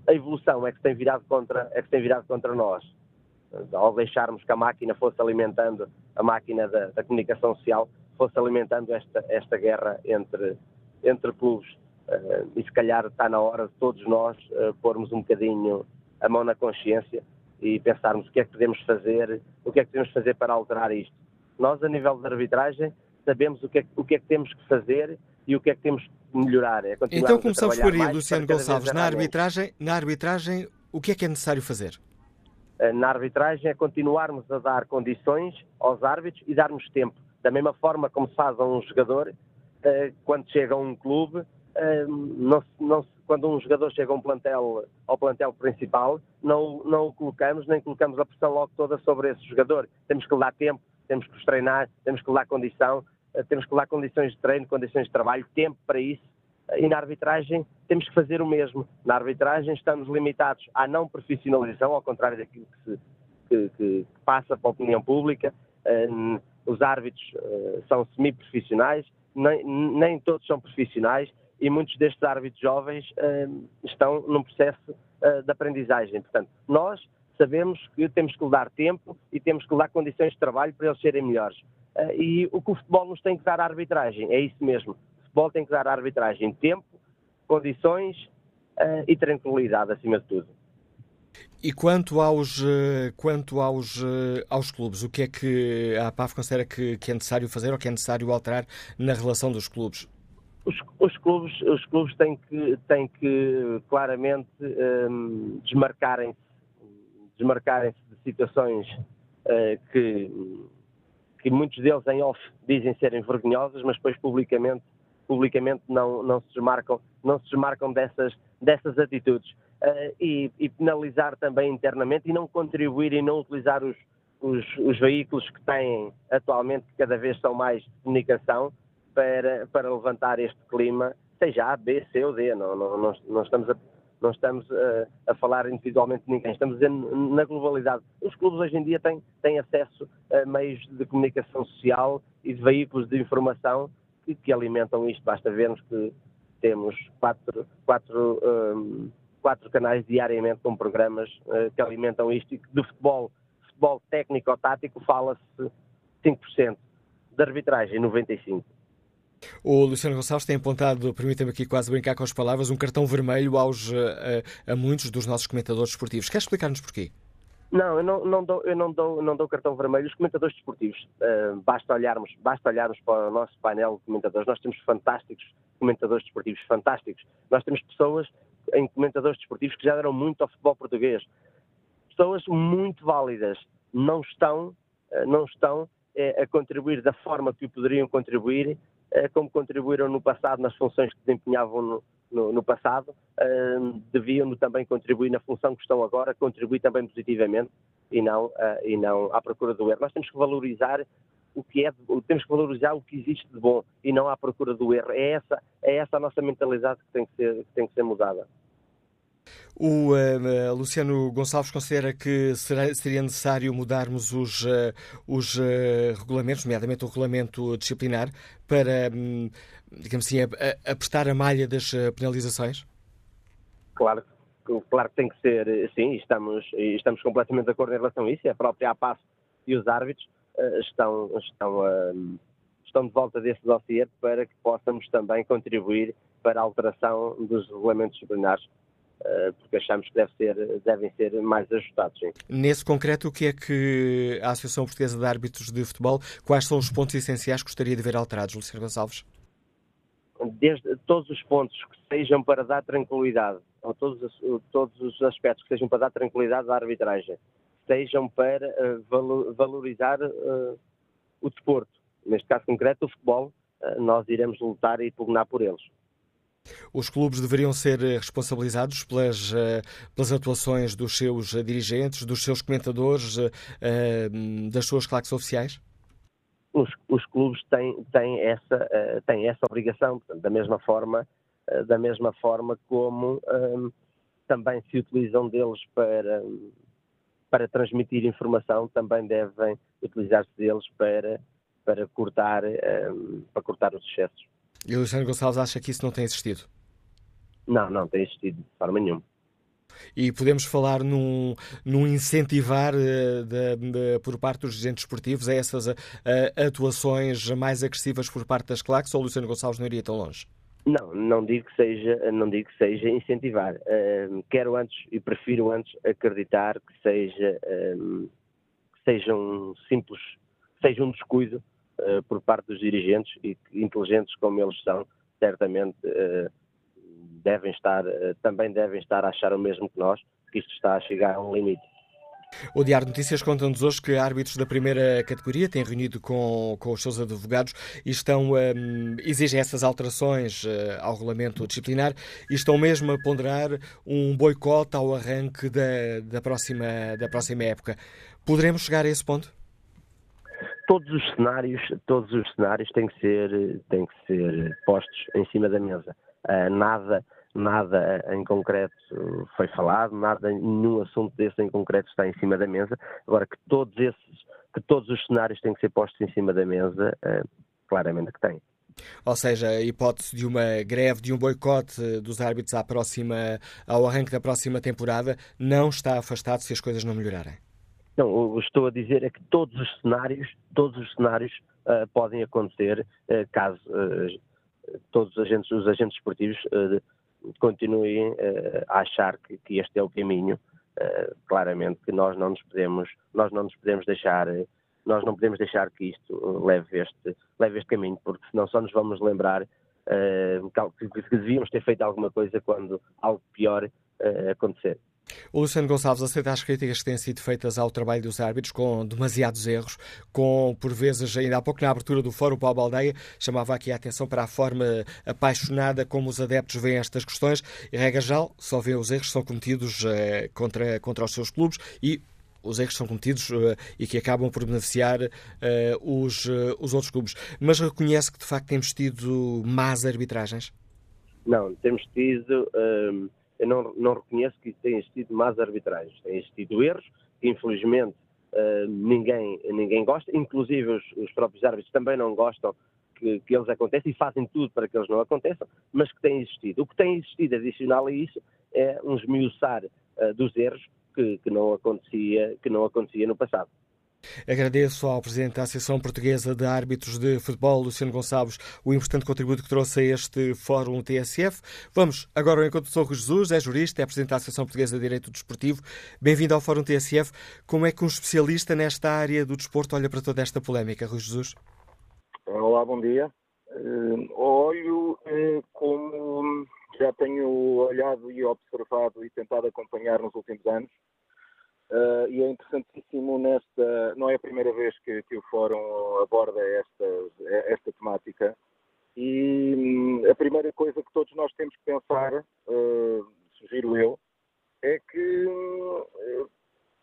a evolução é que tem virado contra, é que tem virado contra nós. Ao deixarmos que a máquina fosse alimentando a máquina da, da comunicação social, fosse alimentando esta, esta guerra entre, entre clubes. Uh, e se calhar está na hora de todos nós uh, pormos um bocadinho a mão na consciência e pensarmos o que é que podemos fazer, o que é que podemos fazer para alterar isto. Nós, a nível de arbitragem, sabemos o que é, o que, é que temos que fazer e o que é que temos que melhorar. É então começamos por aí, Luciano Gonçalves. Na arbitragem, na arbitragem, o que é que é necessário fazer? Eh, na arbitragem é continuarmos a dar condições aos árbitros e darmos tempo. Da mesma forma como se faz a um jogador, eh, quando chega a um clube, eh, não, não, quando um jogador chega a um plantel, ao plantel principal, não, não o colocamos, nem colocamos a pressão logo toda sobre esse jogador. Temos que lhe dar tempo, temos que os treinar, temos que lhe dar condição, temos que dar condições de treino, condições de trabalho, tempo para isso. E na arbitragem temos que fazer o mesmo. Na arbitragem estamos limitados à não profissionalização, ao contrário daquilo que, se, que, que passa para a opinião pública. Uh, os árbitros uh, são semi-profissionais, nem, nem, todos são profissionais e muitos destes árbitros jovens estão num processo de aprendizagem. Portanto, nós sabemos que temos que lhe dar tempo e temos que lhe dar condições de trabalho para eles serem melhores. E o que o futebol nos tem que dar à arbitragem é isso mesmo futebol tem que dar à arbitragem tempo, condições uh, e tranquilidade, acima de tudo. E quanto aos, eh, quanto aos, eh, aos clubes, o que é que a APAF considera que, que, é necessário fazer ou que é necessário alterar na relação dos clubes? Os, os clubes, os clubes têm que, têm que claramente um, desmarcarem-se desmarcarem de situações uh, que, que muitos deles em off dizem serem vergonhosas, mas depois publicamente publicamente não, não, se, desmarcam, não se desmarcam dessas, dessas atitudes. Uh, e, e, penalizar também internamente e não contribuir e não utilizar os, os, os, veículos que têm atualmente, que cada vez são mais de comunicação, para, para levantar este clima, seja A, B, C ou D. Não, não, não, não estamos, a, não estamos a, a, falar individualmente de ninguém, estamos dizendo na globalidade. Os clubes hoje em dia têm, têm acesso a meios de comunicação social e de veículos de informação que, que alimentam isto. Basta vermos que temos quatro, quatro, um, quatro canais diariamente com programas uh, que alimentam isto e que de futebol, futebol técnico ou tático fala-se 5%, de arbitragem 95%. O Luciano Gonçalves tem apontado, permita-me aqui quase brincar com as palavras, um cartão vermelho aos, a, eh, a, a muitos dos nossos comentadores esportivos. Quer explicar-nos porquê? Não, eu não, não, dou, eu não dou, não dou cartão vermelho. Os comentadores desportivos, uh, basta, olharmos, basta olharmos para o nosso painel de comentadores. Nós temos fantásticos comentadores desportivos, fantásticos. Nós temos pessoas em comentadores desportivos que já deram muito ao futebol português. Pessoas muito válidas. Não estão, uh, não estão uh, a contribuir da forma que poderiam contribuir, como contribuíram no passado nas funções que desempenhavam no, no, no passado, uh, deviam também contribuir na função que estão agora, contribuir também positivamente e não, uh, e não à procura do erro. Nós temos que valorizar o que é, temos que valorizar o que existe de bom e não à procura do erro. É essa, é essa a nossa mentalidade que tem que ser, que tem que ser mudada. O uh, Luciano Gonçalves considera que será, seria necessário mudarmos os, uh, os uh, regulamentos, nomeadamente o regulamento disciplinar, para, um, digamos assim, apertar a malha das penalizações? Claro, claro que tem que ser, sim, estamos, estamos completamente de acordo em relação a isso. A própria APAS e os árbitros estão, estão, estão de volta desse dossiê para que possamos também contribuir para a alteração dos regulamentos disciplinares porque achamos que deve ser, devem ser mais ajustados. Sim. Nesse concreto, o que é que a Associação Portuguesa de Árbitros de Futebol, quais são os pontos essenciais que gostaria de ver alterados, Luciano Gonçalves? Desde todos os pontos que sejam para dar tranquilidade, ou todos, todos os aspectos que sejam para dar tranquilidade à arbitragem, sejam para uh, valorizar uh, o desporto, neste caso concreto o futebol, uh, nós iremos lutar e pugnar por eles. Os clubes deveriam ser eh, responsabilizados pelas, eh, pelas atuações dos seus eh, dirigentes, dos seus comentadores, das suas claques oficiais? os, os clubes têm, têm, essa, têm essa obrigação, da mesma forma, da mesma forma como um, também se utilizam deles para, para transmitir informação, também devem utilizar-se deles para, para, cortar, um, para cortar os excessos. E o Luciano Gonçalves acha que isso não tem existido? Não, não tem existido de forma nenhuma. E podemos falar num, num incentivar uh, de, de, por parte dos agentes esportivos a essas uh, atuações mais agressivas por parte das claques ou o Luciano Gonçalves não iria tão longe? Não, não digo que seja, não digo que seja incentivar. Uh, quero antes e prefiro antes acreditar que seja, que seja um simples, seja um descuido por parte dos dirigentes e que, inteligentes como eles são, certamente devem estar, eh, também devem estar a achar o mesmo que nós, que isto está a chegar a um limite. O Diário de Notícias conta-nos hoje que árbitros da primeira categoria têm reunido com, com os seus advogados e estão um, ehm, exigem essas alterações uh, ao regulamento disciplinar e estão mesmo a ponderar um boicote ao arranque da, da, próxima, da próxima época. Poderemos chegar a esse ponto? Todos os cenários, todos os cenários têm que ser, têm que ser postos em cima da mesa. Uh, nada nada em concreto foi falado, nada, nenhum assunto desse em concreto está em cima da mesa. Agora que todos esses, que todos os cenários têm que ser postos em cima da mesa, eh, claramente que tem. Ou seja, a hipótese de uma greve, de um boicote dos árbitros à próxima, ao arranque da próxima temporada, não está afastado se as coisas não melhorarem. Não, o que estou a dizer é que todos os cenários, todos os cenários uh, podem acontecer uh, caso uh, todos os agentes, os agentes esportivos continuem a achar que, que, este é o caminho, claramente que nós não nos podemos, nós não nos podemos deixar, nós não podemos deixar que isto leve este, leve este caminho, porque senão só nos vamos lembrar que, que, devíamos ter feito alguma coisa quando algo pior acontecer. O Luciano Gonçalves aceita as críticas que têm sido feitas ao trabalho dos árbitros, com demasiados erros, com, por vezes, ainda há pouco na abertura do Fórum Paulo Baldeia, chamava aqui a atenção para a forma apaixonada como os adeptos veem estas questões. E, regra geral, só vê os erros que são cometidos eh, contra, contra os seus clubes e os erros são cometidos uh, e que acabam por beneficiar uh, os, uh, os outros clubes. Mas reconhece que, de facto, temos tido más arbitragens? Não, temos tido eu não, não reconheço que tenha existido más arbitragens. Tem existido erros que, infelizmente, uh, ninguém, ninguém gosta, inclusive os, os, próprios árbitros também não gostam que, que, eles aconteçam e fazem tudo para que eles não aconteçam, mas que têm existido. O que tem existido adicional a isso é um esmiuçar uh, dos erros que, que, não acontecia, que não acontecia no passado. Agradeço ao Presidente da Associação Portuguesa de Árbitros de Futebol, Luciano Gonçalves, o importante contributo que trouxe a este Fórum TSF. Vamos agora ao encontro de Rui Jesus, é jurista, é Presidente da Associação Portuguesa de Direito Desportivo. Bem-vindo ao Fórum TSF. Como é que um especialista nesta área do desporto olha para toda esta polémica, Rui Jesus? Olá, bom dia. Uh, olho uh, como já tenho olhado e observado e tentado acompanhar nos últimos anos Uh, e é interessantíssimo nesta. Não é a primeira vez que, que o Fórum aborda esta, esta temática. E hum, a primeira coisa que todos nós temos que pensar, uh, sugiro eu, é que uh,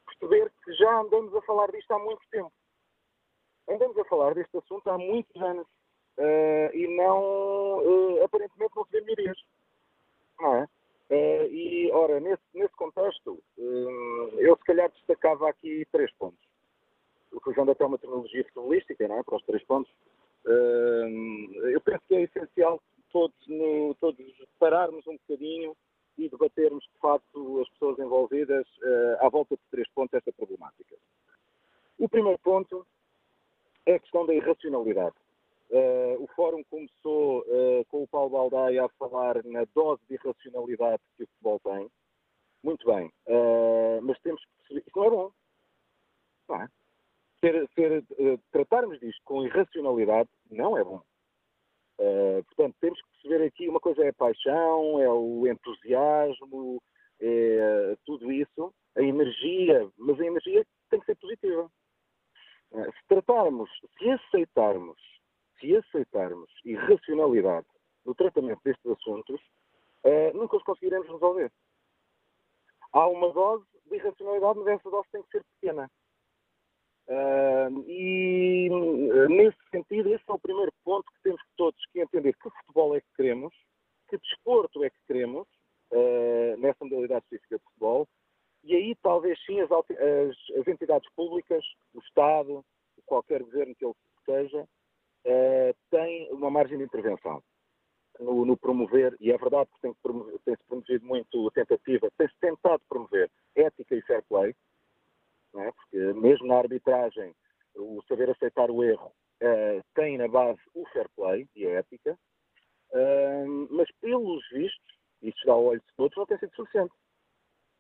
perceber que já andamos a falar disto há muito tempo. Andamos a falar deste assunto há muitos anos. Uh, e não, aparentemente, não se vê melhorias. Não é? Uh, e, ora, nesse, nesse contexto, uh, eu se calhar destacava aqui três pontos. Usando até uma terminologia futebolística, não é? Para os três pontos. Uh, eu penso que é essencial todos, no, todos pararmos um bocadinho e debatermos, de facto, as pessoas envolvidas à volta de três pontos esta problemática. O primeiro ponto é a questão da irracionalidade. Uh, o fórum começou uh, com o Paulo Baldaia a falar na dose de irracionalidade que o futebol tem. Muito bem, uh, mas temos que perceber. Isso não é bom. Não é? Ser, ser, tratarmos disto com irracionalidade não é bom. portanto, temos que perceber aqui: uma coisa é a paixão, é o entusiasmo, é tudo isso, a energia, mas a energia tem que ser positiva. se tratarmos, se aceitarmos se aceitarmos irracionalidade no tratamento destes assuntos, uh, nunca os conseguiremos resolver. Há uma dose de irracionalidade, mas essa dose tem que ser pequena. Uh, e nesse sentido, esse é o primeiro ponto que temos todos que entender que futebol é que queremos, que desporto é que queremos, uh, nessa modalidade específica de futebol, e aí talvez sim as, as, as entidades públicas, o Estado, qualquer governo que ele seja, uh, tem uma margem de intervenção no, no, promover, e é verdade que tem-se promover, tem promovido muito a tentativa, tem-se tentado promover ética e fair play, é? porque mesmo na arbitragem, o saber aceitar o erro uh, tem na base o fair play e a ética, uh, mas pelos vistos, isso dá ao olho de todos, não tem sido suficiente.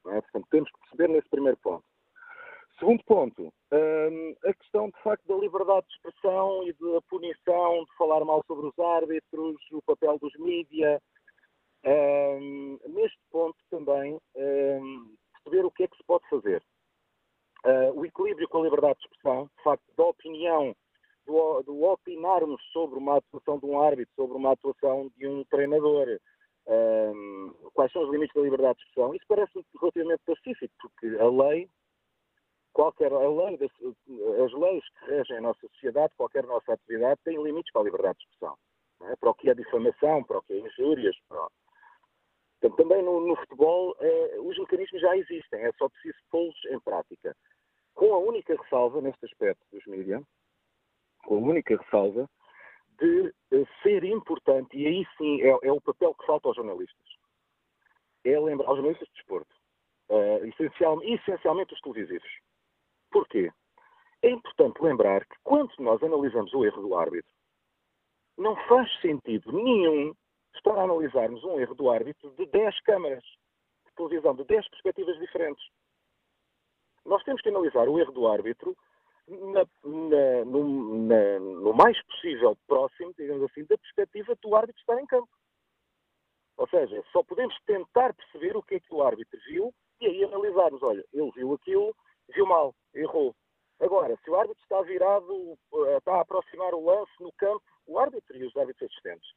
É? Portanto, temos que perceber nesse primeiro ponto. Segundo ponto, um, a questão de facto da liberdade de expressão e da punição, de falar mal sobre os árbitros, o papel dos mídia. Um, neste ponto também, um, perceber o que é que se pode fazer. Uh, o equilíbrio com a liberdade de expressão, de facto, da opinião, do, opinarmos sobre uma atuação de um árbitro, sobre uma atuação de um treinador, quais são os limites da liberdade de expressão, isso parece relativamente pacífico, porque a lei qualquer a lei, as leis que regem a nossa sociedade, qualquer nossa atividade, tem limites para a liberdade de expressão. É? Para o que é difamação, para o que é injúrias. Para... Também no, no futebol, eh, os mecanismos já existem, é só preciso pô-los em prática. Com a única ressalva, neste aspecto dos mídias, com a única ressalva de eh, ser importante, e aí sim é, é, o papel que falta aos jornalistas, é lembrar aos jornalistas de desporto, uh, essencial, essencialmente os televisivos Porquê? É importante lembrar que quando nós analisamos o erro do árbitro, não faz sentido nenhum estar a analisarmos um erro do árbitro de 10 câmaras de televisão, de 10 perspectivas diferentes. Nós temos que analisar o erro do árbitro na, na, no, na, no, mais possível próximo, digamos assim, da perspectiva do árbitro estar em campo. Ou seja, só podemos tentar perceber o que é que o árbitro viu e aí analisarmos, olha, ele viu aquilo, viu mal, errou. Agora, se o árbitro está virado, eh, está a aproximar o lance no campo, o árbitro e os árbitros assistentes,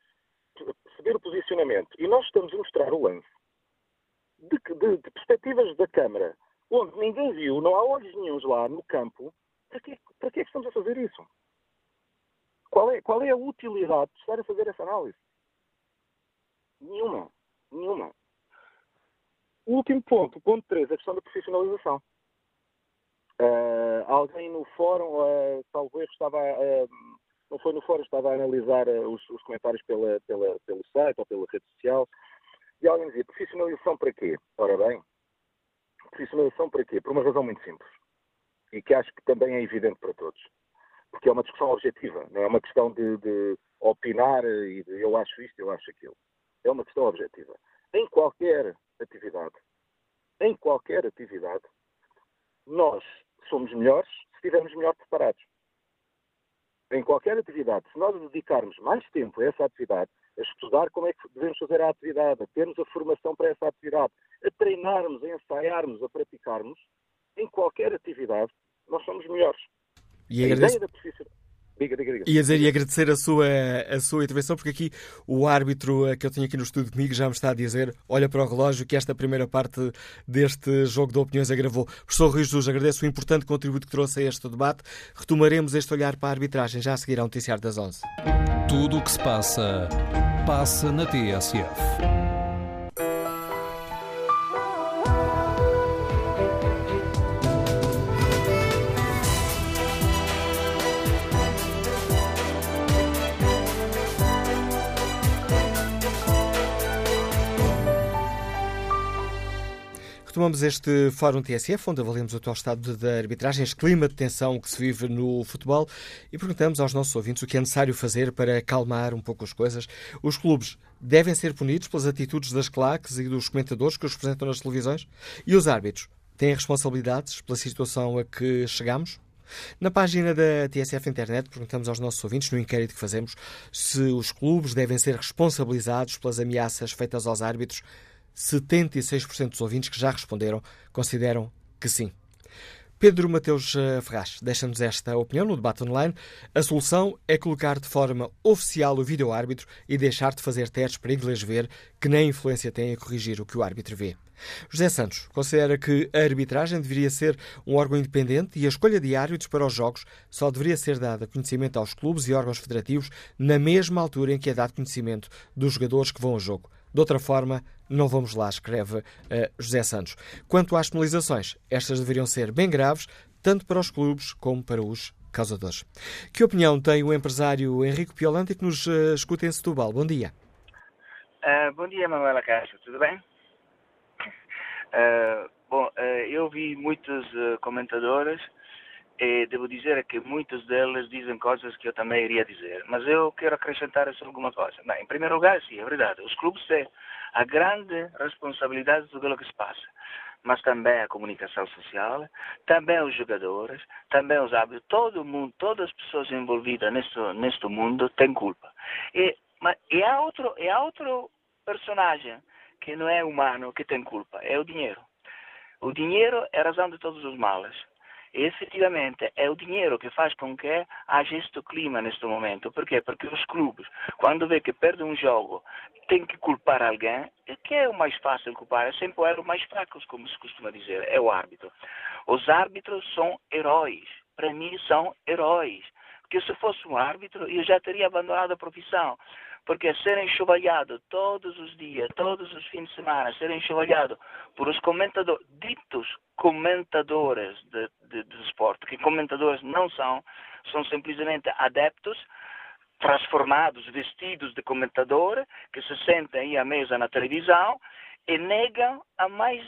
perceber o posicionamento, e nós estamos a mostrar o lance de, de, de perspectivas da câmara, onde ninguém viu, não há olhos nenhums lá no campo, para que, para que é que estamos a fazer isso? Qual é, qual é a utilidade de estar a fazer essa análise? Nenhuma. Nenhuma. O último ponto, ponto 3, a questão da profissionalização. Uh, alguém no fórum, uh, salvo erro, estava, uh, não foi no fórum, estava a analisar uh, os, os, comentários pela, pela, pelo site ou pela rede social, e alguém dizia, profissionalização para quê? Ora bem, profissionalização para quê? Por uma razão muito simples, e que acho que também é evidente para todos. Porque é uma discussão objetiva, não é uma questão de, de opinar e de eu acho isto, eu acho aquilo. É uma questão objetiva. Em qualquer atividade, em qualquer atividade, nós somos melhores se estivermos melhor preparados. Em qualquer atividade, se nós dedicarmos mais tempo a essa atividade, a estudar como é que devemos fazer a atividade, a termos a formação para essa atividade, a treinarmos, a ensaiarmos, a praticarmos, em qualquer atividade, nós somos melhores. E a ideia da Diga, diga, diga. Ia dizer e agradecer a sua, a sua intervenção, porque aqui o árbitro que eu tenho aqui no estúdio comigo já me está a dizer: olha para o relógio que esta primeira parte deste jogo de opiniões agravou. Professor Rui Jesus, agradeço o importante contributo que trouxe a este debate. Retomaremos este olhar para a arbitragem já a seguir ao Noticiário das 11. Tudo o que se passa, passa na TSF. Retomamos este Fórum TSF, onde avaliamos o atual estado da arbitragem, este clima de tensão que se vive no futebol e perguntamos aos nossos ouvintes o que é necessário fazer para acalmar um pouco as coisas. Os clubes devem ser punidos pelas atitudes das claques e dos comentadores que os representam nas televisões? E os árbitros têm responsabilidades pela situação a que chegamos? Na página da TSF Internet perguntamos aos nossos ouvintes, no inquérito que fazemos, se os clubes devem ser responsabilizados pelas ameaças feitas aos árbitros 76% dos ouvintes que já responderam consideram que sim. Pedro Mateus eh, Ferraz deixa-nos esta opinião no debate online. A solução é colocar de forma oficial o vídeo-árbitro e deixar de fazer testes para inglês ver, que nem influência tem a corrigir o que o árbitro vê. José Santos considera que a arbitragem deveria ser um órgão independente e a escolha de árbitros para os jogos só deveria ser dada conhecimento aos clubes e órgãos federativos na mesma altura em que é dado conhecimento dos jogadores que vão ao jogo. De outra forma, não vamos lá, escreve uh, José Santos. Quanto às penalizações, estas deveriam ser bem graves, tanto para os clubes como para os causadores. Que opinião tem o empresário Henrique Piolante que nos uh, escuta em Setúbal? Bom dia. Uh, bom dia, Manuela Castro, tudo bem? Bom, eu vi muitos comentadoras e devo dizer que muitas delas dizem coisas que eu também iria dizer, mas eu quero acrescentar só alguma coisa. Bem, em primeiro lugar, sim, é verdade, os clubes têm a grande responsabilidade de tudo o que se passa, mas também a comunicação social, também os jogadores, também os hábitos, todo mundo, todas as pessoas envolvidas neste, neste mundo têm culpa. E, mas, e, há outro, e há outro personagem que não é humano que tem culpa, é o dinheiro. O dinheiro é a razão de todos os males. Efetivamente é o dinheiro que faz com que haja este clima neste momento. Porquê? Porque os clubes, quando vê que perde um jogo, tem que culpar alguém. Que é o mais fácil culpar? É sempre o mais fraco, como se costuma dizer, é o árbitro. Os árbitros são heróis. Para mim, são heróis. Porque se fosse um árbitro, eu já teria abandonado a profissão. Porque ser enxovalhado todos os dias, todos os fins de semana, ser enxovalhado por os comentadores, ditos comentadores de, de, de esporte, que comentadores não são, são simplesmente adeptos transformados, vestidos de comentador, que se sentem aí à mesa na televisão e negam a mais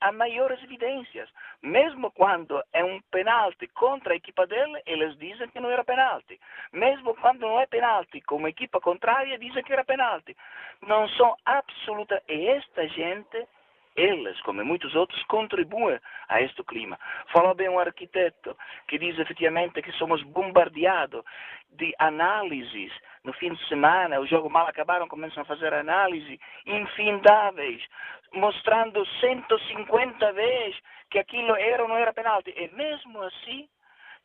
há maiores evidências. Mesmo quando é um penalti contra a equipa dele, eles dizem que não era penalti. Mesmo quando não é penalti com a equipa contrária, dizem que era penalti. Não são absoluta. E esta gente eles, como muitos outros, contribuem a este clima. Falou bem um arquiteto que diz efetivamente que somos bombardeados de análises. No fim de semana, o jogo mal acabaram, começam a fazer análises infindáveis, mostrando 150 vezes que aquilo era ou não era penalti. E mesmo assim,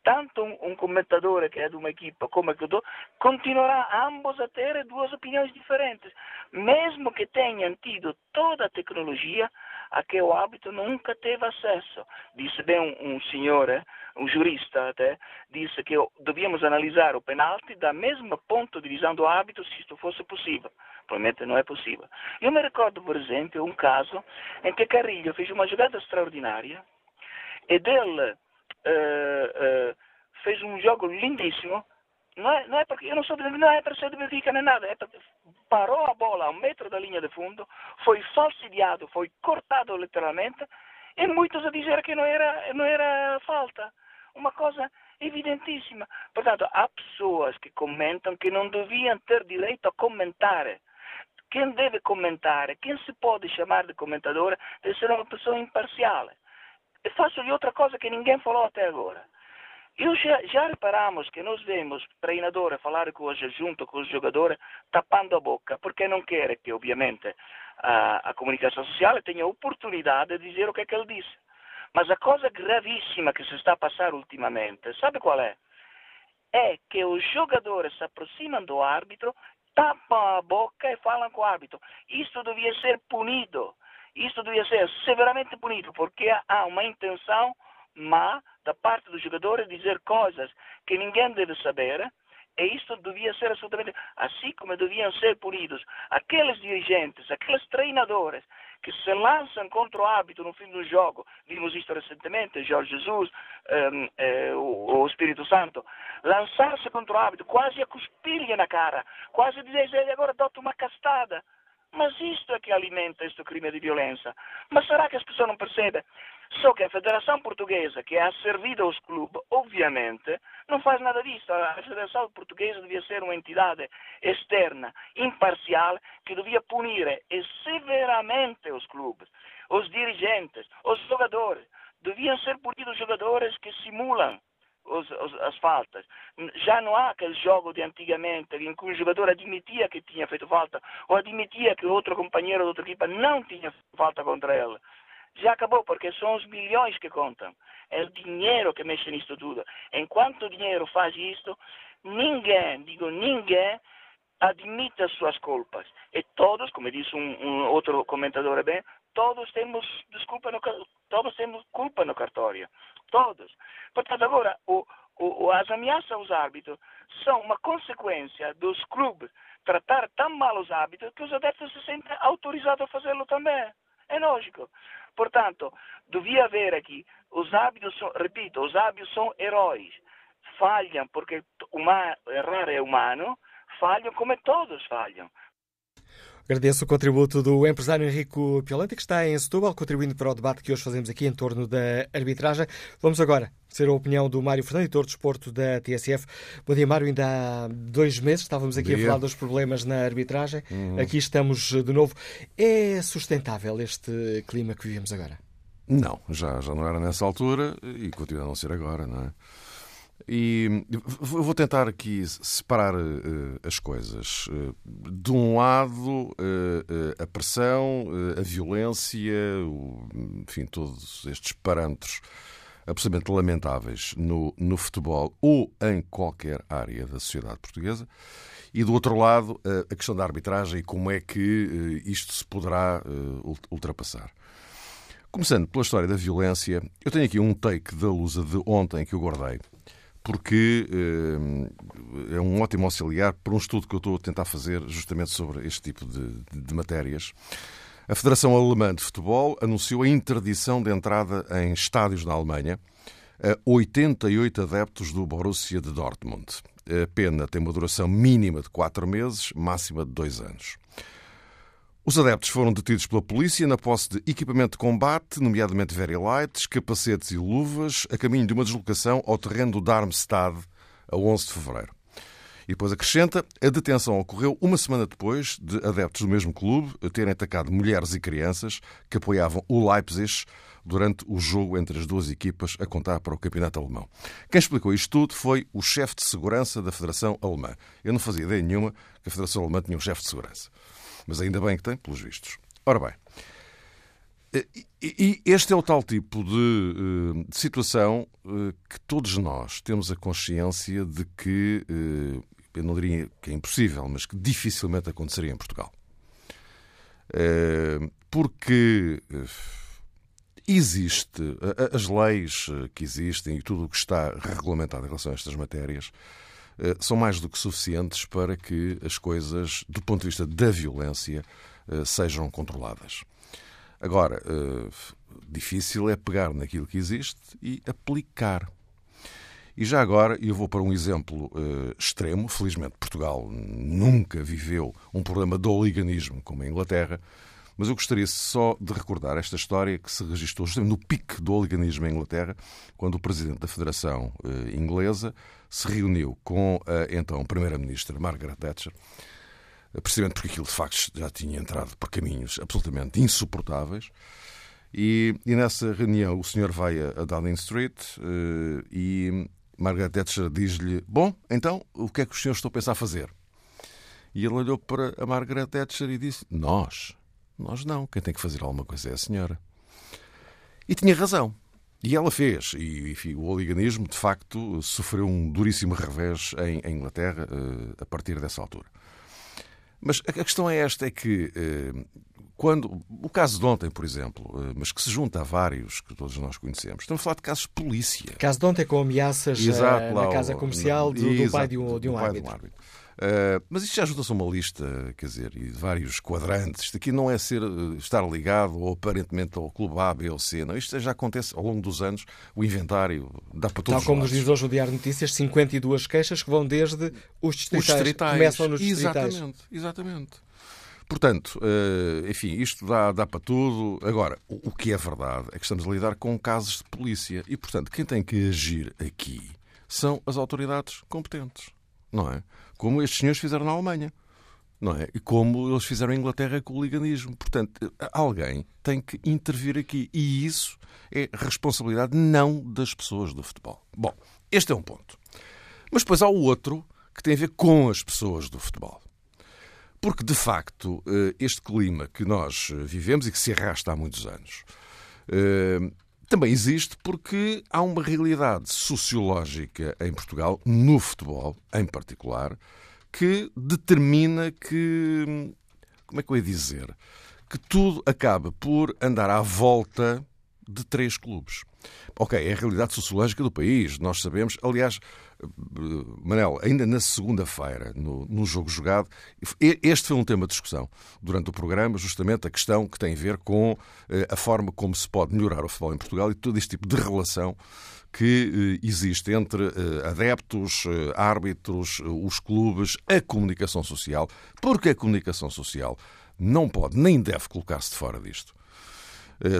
tanto um, um comentador que é de uma equipa como que do continuará ambos a ter duas opiniões diferentes, mesmo que tenham tido toda a tecnologia a que o hábito nunca teve acesso. Disse bem um, um senhor, eh, um jurista até, disse que devíamos analisar o penalti da mesma ponto de visão do hábito se isto fosse possível. Provavelmente não é possível. Eu me recordo, por exemplo, um caso em que Carrilho fez uma jogada extraordinária e dele uh, uh, fez um jogo lindíssimo. Não é, não é porque eu não sou não é para ser de Benfica nem nada, é porque parou a bola a um metro da linha de fundo, foi falsificado, foi cortado literalmente, e muitos a dizer que não era, não era falta. Uma coisa evidentíssima. Portanto, há pessoas que comentam que não deviam ter direito a comentar. Quem deve comentar, quem se pode chamar de comentador, deve ser uma pessoa imparcial. E faço-lhe outra coisa que ninguém falou até agora. Eu já, já reparamos que nós vemos treinador falar com os, junto com os jogadores tapando a boca, porque não quer que, obviamente, a, a comunicação social tenha a oportunidade de dizer o que é que ele disse. Mas a coisa gravíssima que se está a passar ultimamente, sabe qual é? É que os jogadores se aproximam do árbitro, tapam a boca e falam com o árbitro. Isso devia ser punido. Isso devia ser severamente punido, porque há uma intenção má da parte dos jogadores dizer coisas que ninguém deve saber, e isto devia ser absolutamente assim como deviam ser punidos aqueles dirigentes, aqueles treinadores que se lançam contra o hábito no fim do jogo. Vimos isto recentemente, Jorge Jesus, um, um, eh, o, o, Espírito Santo, lançar-se contra o hábito, quase a cuspir-lhe na cara, quase dizer, agora dá-te uma castada. Mas isto é que alimenta este crime de violência. Mas será que as pessoas não percebem? Só que a Federação Portuguesa, que é servida aos clubes, obviamente, não faz nada disso. A Federação Portuguesa devia ser uma entidade externa, imparcial, que devia punir severamente os clubes, os dirigentes, os jogadores. Deviam ser punidos os jogadores que simulam os, os, as faltas. Já não há aquele jogo de antigamente em que um jogador admitia que tinha feito falta ou admitia que outro companheiro da outra equipa não tinha feito falta contra ele. Já acabou, porque são os milhões que contam. É o dinheiro que mexe nisto tudo. Enquanto o dinheiro faz isto, ninguém, digo ninguém, admite as suas culpas. E todos, como disse um, um outro comentador bem, todos temos desculpa no, todos temos culpa no cartório. Todos. Portanto, agora, o, o, as ameaças aos árbitros são uma consequência dos clubes tratar tão mal os árbitros que os adeptos se sentem autorizados a fazê-lo também. É lógico. Portanto, devia haver aqui, os árbitros, são, repito, os árbitros são heróis. Falham porque uma, errar é humano, falham como todos falham. Agradeço o contributo do empresário Henrico Piolante, que está em Setúbal, contribuindo para o debate que hoje fazemos aqui em torno da arbitragem. Vamos agora ser a opinião do Mário Fernandes, editor de desporto da TSF. Bom dia, Mário. Ainda há dois meses estávamos aqui a falar dos problemas na arbitragem. Uhum. Aqui estamos de novo. É sustentável este clima que vivemos agora? Não, já, já não era nessa altura e continua a não ser agora, não é? E vou tentar aqui separar uh, as coisas. Uh, de um lado, uh, a pressão, a violência, o, enfim, todos estes parâmetros absolutamente lamentáveis no, no futebol ou em qualquer área da sociedade portuguesa. E do outro lado, a questão da arbitragem e como é que isto se poderá ultrapassar. Começando pela história da violência, eu tenho aqui um take da Lusa de ontem que eu guardei porque eh, é um ótimo auxiliar para um estudo que eu estou a tentar fazer justamente sobre este tipo de, de matérias. A Federação Alemã de Futebol anunciou a interdição de entrada em estádios na Alemanha a 88 adeptos do Borussia de Dortmund. A pena tem uma duração mínima de 4 meses, máxima de 2 anos. Os adeptos foram detidos pela polícia na posse de equipamento de combate, nomeadamente very lights, capacetes e luvas, a caminho de uma deslocação ao terreno do Darmstadt, a 11 de fevereiro. E depois acrescenta, a detenção ocorreu uma semana depois de adeptos do mesmo clube terem atacado mulheres e crianças que apoiavam o Leipzig durante o jogo entre as duas equipas a contar para o campeonato alemão. Quem explicou isto tudo foi o chefe de segurança da Federação Alemã. Eu não fazia ideia nenhuma que a Federação Alemã tinha um chefe de segurança. Mas ainda bem que tem, pelos vistos. Ora bem, e este é o tal tipo de, eh, de situação eh, que todos nós temos a consciência de que, eh, eu não diria que é impossível, mas que dificilmente aconteceria em Portugal. Porque existe, as leis que existem e tudo o que está regulamentado em relação a estas matérias eh, são mais do que suficientes para que as coisas, do ponto de vista da violência, eh, sejam controladas. Agora, eh, difícil é pegar naquilo que existe e aplicar. E já agora, eu vou para um exemplo extremo. Felizmente, Portugal nunca viveu um problema de oliganismo como a Inglaterra, mas eu gostaria só de recordar esta história que se registrou justamente no pique do oliganismo em Inglaterra, quando o presidente da Federação Inglesa se reuniu com a então Primeira-Ministra Margaret Thatcher, precisamente porque aquilo de facto já tinha entrado por caminhos absolutamente insuportáveis. E, e nessa reunião o senhor vai a, Downing Street uh, e Margaret Thatcher diz-lhe: Bom, então o que é que os senhores estão a pensar fazer? E ele olhou para a Margaret Thatcher e disse: Nós. Nós não. Quem tem que fazer alguma coisa é a senhora. E tinha razão. E ela fez. E enfim, o oliganismo, de facto, sofreu um duríssimo revés em, em Inglaterra uh, a partir dessa altura. Mas a questão é esta: é que uh, quando. O caso de ontem, por exemplo, uh, mas que se junta a vários que todos nós conhecemos, estamos a falar de casos de polícia. O caso de ontem com ameaças Exato, na casa comercial do, do, pai de um, de um árbitro. Uh, mas isto já ajuda-se a uma lista, quer dizer, e vários quadrantes. Isto aqui não é ser, eh, estar ligado ou aparentemente ao clube A, B ou C. Não. Isto já acontece ao longo dos anos. O inventário dá para todos Tal como nos diz hoje o Diário de Notícias, 52 queixas que vão desde os distritais. Os distritais. Começam nos distritais. Exatamente, exatamente. Portanto, uh, enfim, isto dá, dá para tudo. Agora, o que é verdade é que estamos a lidar com casos de polícia. E, portanto, quem tem que agir aqui são as autoridades competentes. Não é? Como estes senhores fizeram na Alemanha. Não é? E como eles fizeram em Inglaterra com o liganismo. Portanto, alguém tem que intervir aqui. E isso é responsabilidade não das pessoas do futebol. Bom, este é um ponto. Mas depois há o outro que tem a ver com as pessoas do futebol. Porque, de facto, eh, este clima que nós vivemos e que se arrasta há muitos anos, também existe porque há uma realidade sociológica em Portugal, no futebol em particular, que determina que. Como é que eu ia dizer? Que tudo acaba por andar à volta de três clubes. Ok, é a realidade sociológica do país, nós sabemos. Aliás, Manel, ainda na segunda-feira, no, jogo jogado, este foi um tema de discussão durante o programa, justamente a questão que tem a ver com eh, a forma como se pode melhorar o futebol em Portugal e todo este tipo de relação que eh, existe entre eh, adeptos, árbitros, os clubes, a comunicação social, porque a comunicação social não pode nem deve colocar-se de fora disto.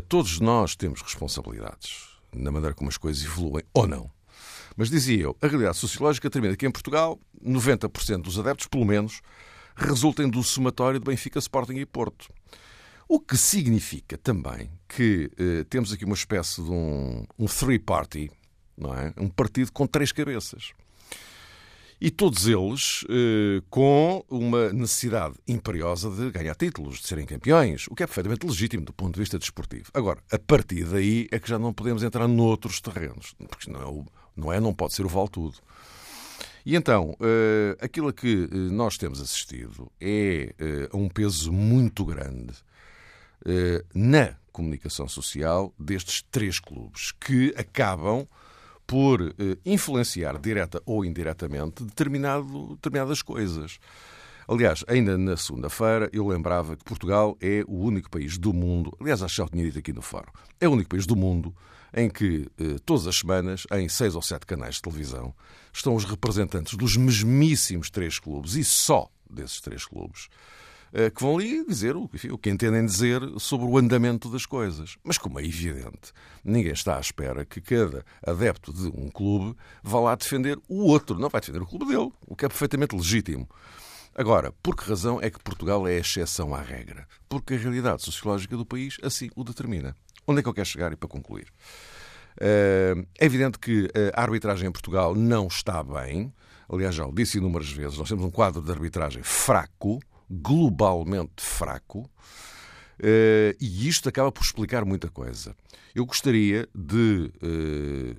Todos nós temos responsabilidades na maneira como as coisas evoluem ou não. Mas dizia eu, a realidade sociológica termina que em Portugal 90% dos adeptos, pelo menos, resultem do somatório de Benfica, Sporting e Porto. O que significa também que eh, temos aqui uma espécie de um, um three-party, não é? um partido com três cabeças. E todos eles eh, com uma necessidade imperiosa de ganhar títulos, de serem campeões, o que é perfeitamente legítimo do ponto de vista desportivo. Agora, a partir daí é que já não podemos entrar noutros terrenos, porque não é o, não é? Não pode ser o vale tudo. E então, eh, aquilo a que eh, nós temos assistido é eh, um peso muito grande na comunicação social destes três clubes que acabam por influenciar direta ou indiretamente determinado, determinadas coisas. Aliás, ainda na segunda-feira eu lembrava que Portugal é o único país do mundo, aliás, acho que já tinha dito aqui no Faro, é o único país do mundo em que eh, todas as semanas, em seis ou sete canais de televisão, estão os representantes dos mesmíssimos três clubes e só desses três clubes eh, que vão ali dizer o que entendem dizer sobre o andamento das coisas. Mas, como é evidente, ninguém está à espera que cada adepto de um clube vá lá defender o outro. Não vai defender o clube dele, o que é perfeitamente legítimo. Agora, por que razão é que Portugal é a exceção à regra? Porque a realidade sociológica do país assim o determina. Onde é que eu quero chegar e para concluir? Eh, é evidente que a arbitragem em Portugal não está bem. Aliás, já o disse inúmeras vezes, nós temos um quadro de arbitragem fraco, globalmente fraco, eh, e isto acaba por explicar muita coisa. Eu gostaria de eh,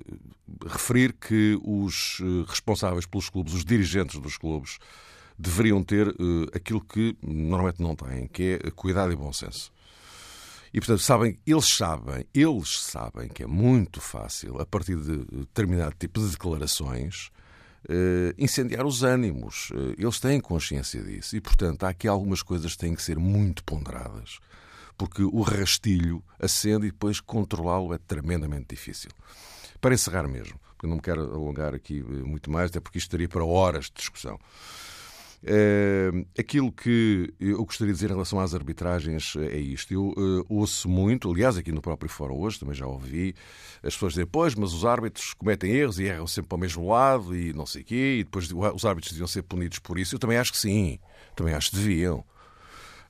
referir que os responsáveis pelos clubes, os dirigentes dos clubes, deveriam ter aquilo que normalmente não têm, que é cuidado e bom senso. E, portanto, sabem, eles sabem, eles sabem que é muito fácil, a partir de determinado tipo de declarações, Uh, incendiar os ânimos. Uh, eles têm consciência disso. E, portanto, há aqui algumas coisas que têm que ser muito ponderadas. Porque o rastilho acende e depois controlá-lo é tremendamente difícil. Para encerrar mesmo, porque não me quero alongar aqui eh, muito mais, até porque isto estaria para horas de discussão. Uh, aquilo que eu gostaria de dizer em relação às arbitragens eh, é isto. Eu uh, ouço muito, aliás, aqui no próprio fórum hoje também já ouvi as pessoas dizer, pois, mas os árbitros cometem erros e erram sempre para o mesmo lado e não sei o quê, e depois os árbitros deviam ser punidos por isso. Eu também acho que sim, também acho que deviam.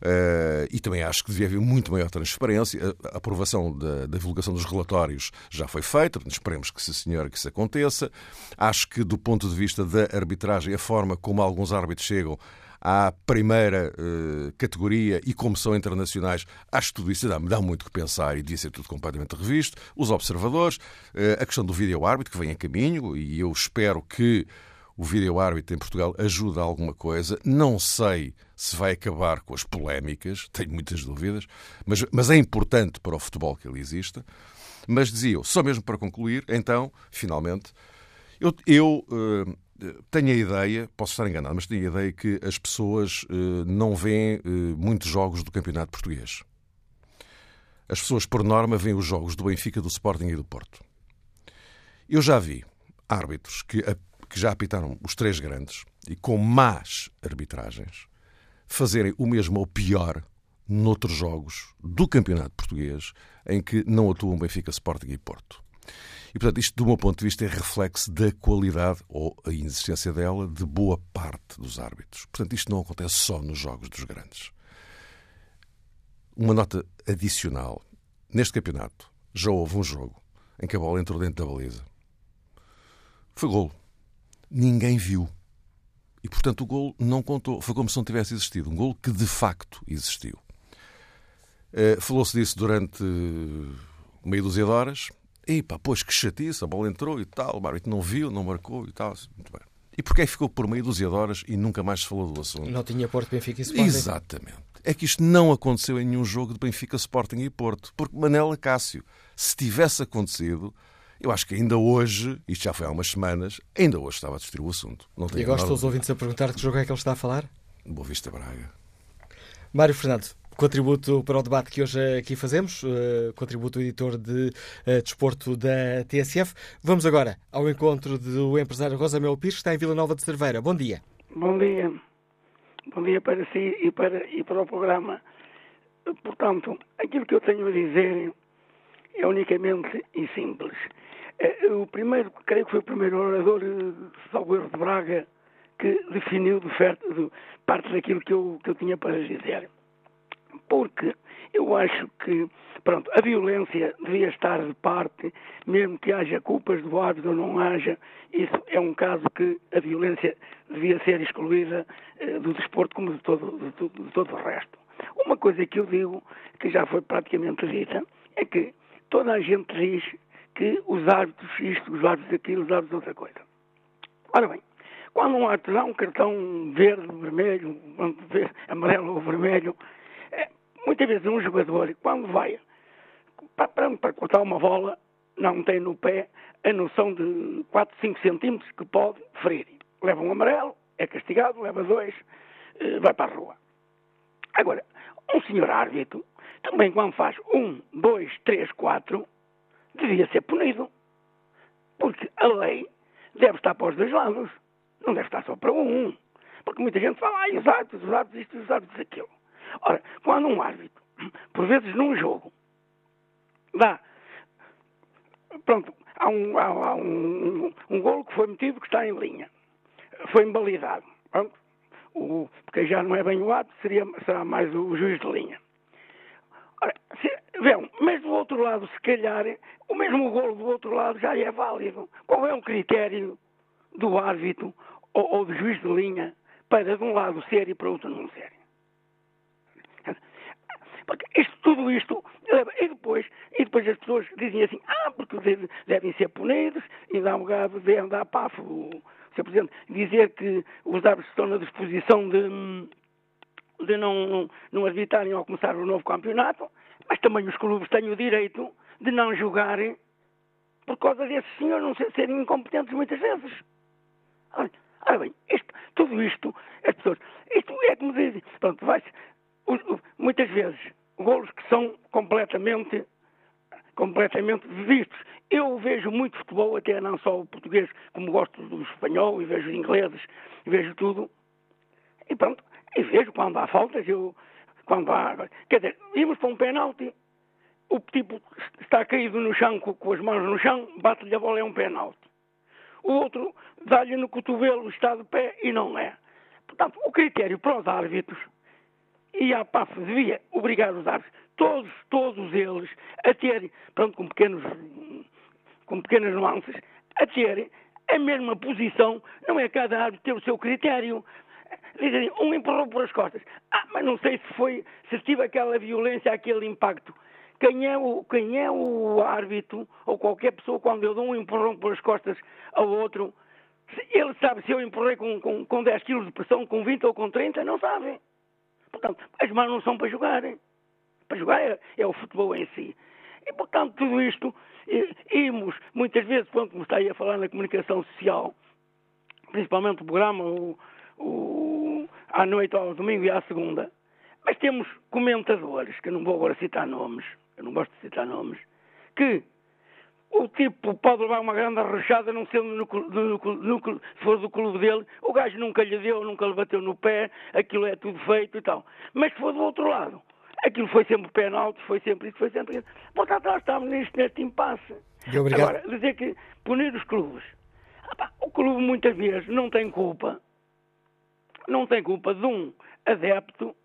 Uh, e também acho que devia haver muito maior transparência. A, aprovação da, da, divulgação dos relatórios já foi feita, esperemos que, se senhora, que isso aconteça. Acho que, do ponto de vista da arbitragem, a forma como alguns árbitros chegam à primeira uh, categoria e como são internacionais, acho que tudo isso dá, dá muito que pensar e devia ser tudo completamente revisto. Os observadores, uh, a questão do vídeo árbitro que vem a caminho e eu espero que o vídeo árbitro em Portugal ajuda a alguma coisa. Não sei se vai acabar com as polémicas, tenho muitas dúvidas, mas, mas é importante para o futebol que ele exista. Mas dizia eu, só mesmo para concluir, então, finalmente, eu, eu uh, tenho a ideia, posso estar enganado, mas tenho a ideia que as pessoas uh, não veem uh, muitos jogos do Campeonato Português. As pessoas, por norma, veem os jogos do Benfica, do Sporting e do Porto. Eu já vi árbitros que que já apitaram os três grandes e com más arbitragens fazerem o mesmo ou pior noutros jogos do Campeonato Português em que não atuam Benfica, Sporting e Porto. E, portanto, isto, do meu ponto de vista, é reflexo da qualidade ou a inexistência dela de boa parte dos árbitros. Portanto, isto não acontece só nos jogos dos grandes. Uma nota adicional. Neste campeonato, já houve um jogo em que a bola entrou dentro da baliza. Foi golo ninguém viu. E, portanto, o gol não contou. Foi como se não tivesse existido. Um gol que, de facto, existiu. Uh, Falou-se disso durante meia dúzia de horas. E pá, pois que chatice, a bola entrou e tal, o árbitro não viu, não marcou e tal. Muito bem. E porquê é ficou por meia dúzia de horas e nunca mais se falou do assunto? Não tinha Porto, Benfica e Sporting. Exatamente. É que isto não aconteceu em nenhum jogo de Benfica, Sporting e Porto. Porque Manela Cássio, se tivesse acontecido, eu acho que ainda hoje, isto já foi há umas semanas, ainda hoje estava a discutir o assunto. Não e agora estão os ouvintes a perguntar de que jogo é que ele está a falar? Boa Vista Braga. Mário Fernando, contributo para o debate que hoje aqui fazemos, uh, contributo editor de uh, desporto da TSF. Vamos agora ao encontro do empresário Rosa Mel Pires, que está em Vila Nova de Cerveira. Bom dia. Bom dia. Bom dia para si e para, e para o programa. Portanto, aquilo que eu tenho a dizer é unicamente e simples. Eh, o primeiro, creio que foi o primeiro orador, Salgueiro de Braga, que definiu de, de parte daquilo que eu, que eu tinha para dizer porque eu acho que, pronto, a violência devia estar de parte, mesmo que haja culpas do árbitro ou não haja, isso é um caso que a violência devia ser excluída eh, do desporto como de todo, de, de todo o resto. Uma coisa que eu digo, que já foi praticamente dita, é que toda a gente diz que os árbitros isto, os árbitros aquilo, os árbitros outra coisa. Ora bem, quando um árbitro dá um cartão verde, vermelho, amarelo ou vermelho, Muitas vezes um jogador, quando vai para, para, para cortar uma bola, não tem no pé a noção de 4, 5 centímetros que pode ferir. Leva um amarelo, é castigado, leva dois, eh, vai para a rua. Agora, um senhor árbitro, também quando faz um, dois, três, quatro, devia ser punido. Porque a lei deve estar para os dois lados. Não deve estar só para um. Porque muita gente fala, ah, os árbitros, os árbitros isto, os árbitros aquilo. Ora, quando um árbitro, por vezes num jogo, dá. Pronto, há um, há, há um, um golo que foi metido que está em linha. Foi invalidado. Pronto, o, porque já não é bem o ato, seria, será mais o juiz de linha. Ora, se, vejam, mas do outro lado, se calhar, o mesmo golo do outro lado já é válido. Qual é o critério do árbitro ou, ou do juiz de linha para de um lado ser e para o outro não ser? Porque isto, tudo isto, e depois, e depois as pessoas dizem assim, ah, porque devem ser punidos, e dá um gado de andar pafo, Sr. Presidente, dizer que os árbitros estão na disposição de, de não, não arbitrarem ao começar o novo campeonato, mas também os clubes têm o direito de não jogarem por causa desses senhores não serem incompetentes muitas vezes. Olha, ora bem, isto, tudo isto, as pessoas, isto é como dizem, pronto, vai muitas vezes golos que são completamente, completamente vistos. Eu vejo muito futebol, até não só o português, como gosto do espanhol, e vejo ingleses, e vejo tudo. E pronto, e vejo quando há faltas, eu, quando há. Quer dizer, íamos para um penalti, o tipo está caído no chão com, com as mãos no chão, bate-lhe a bola, é um penalti. O outro dá-lhe no cotovelo, está de pé e não é. Portanto, o critério para os árbitros e a PAF devia obrigar os árbitros, todos, todos eles, a terem, pronto, com, pequenos, com pequenas nuances, a terem a mesma posição, não é cada árbitro ter o seu critério. Dizem, um empurrou por as costas. Ah, mas não sei se foi, se tive aquela violência, aquele impacto. Quem é, o, quem é o árbitro, ou qualquer pessoa, quando eu dou um empurrão por as costas ao outro, ele sabe se eu empurrei com, com, com 10 quilos de pressão, com 20 ou com 30, não sabe. Portanto, as mãos não são para jogarem. Para jogar é, é o futebol em si. E, portanto, tudo isto, imos, muitas vezes, quando como está aí a falar na comunicação social, principalmente o programa o, o, à noite, ao domingo e à segunda, mas temos comentadores, que eu não vou agora citar nomes, eu não gosto de citar nomes, que o tipo pode levar uma grande arrochada, não sendo no, no, no, se for do clube dele, o gajo nunca lhe deu, nunca lhe bateu no pé, aquilo é tudo feito e tal. Mas se for do outro lado, aquilo foi sempre penalti, foi sempre isso, foi sempre isso. Portanto, nós estamos neste, neste impasse. Agora, dizer que punir os clubes. o clube muitas vezes não tem culpa, não tem culpa de um adepto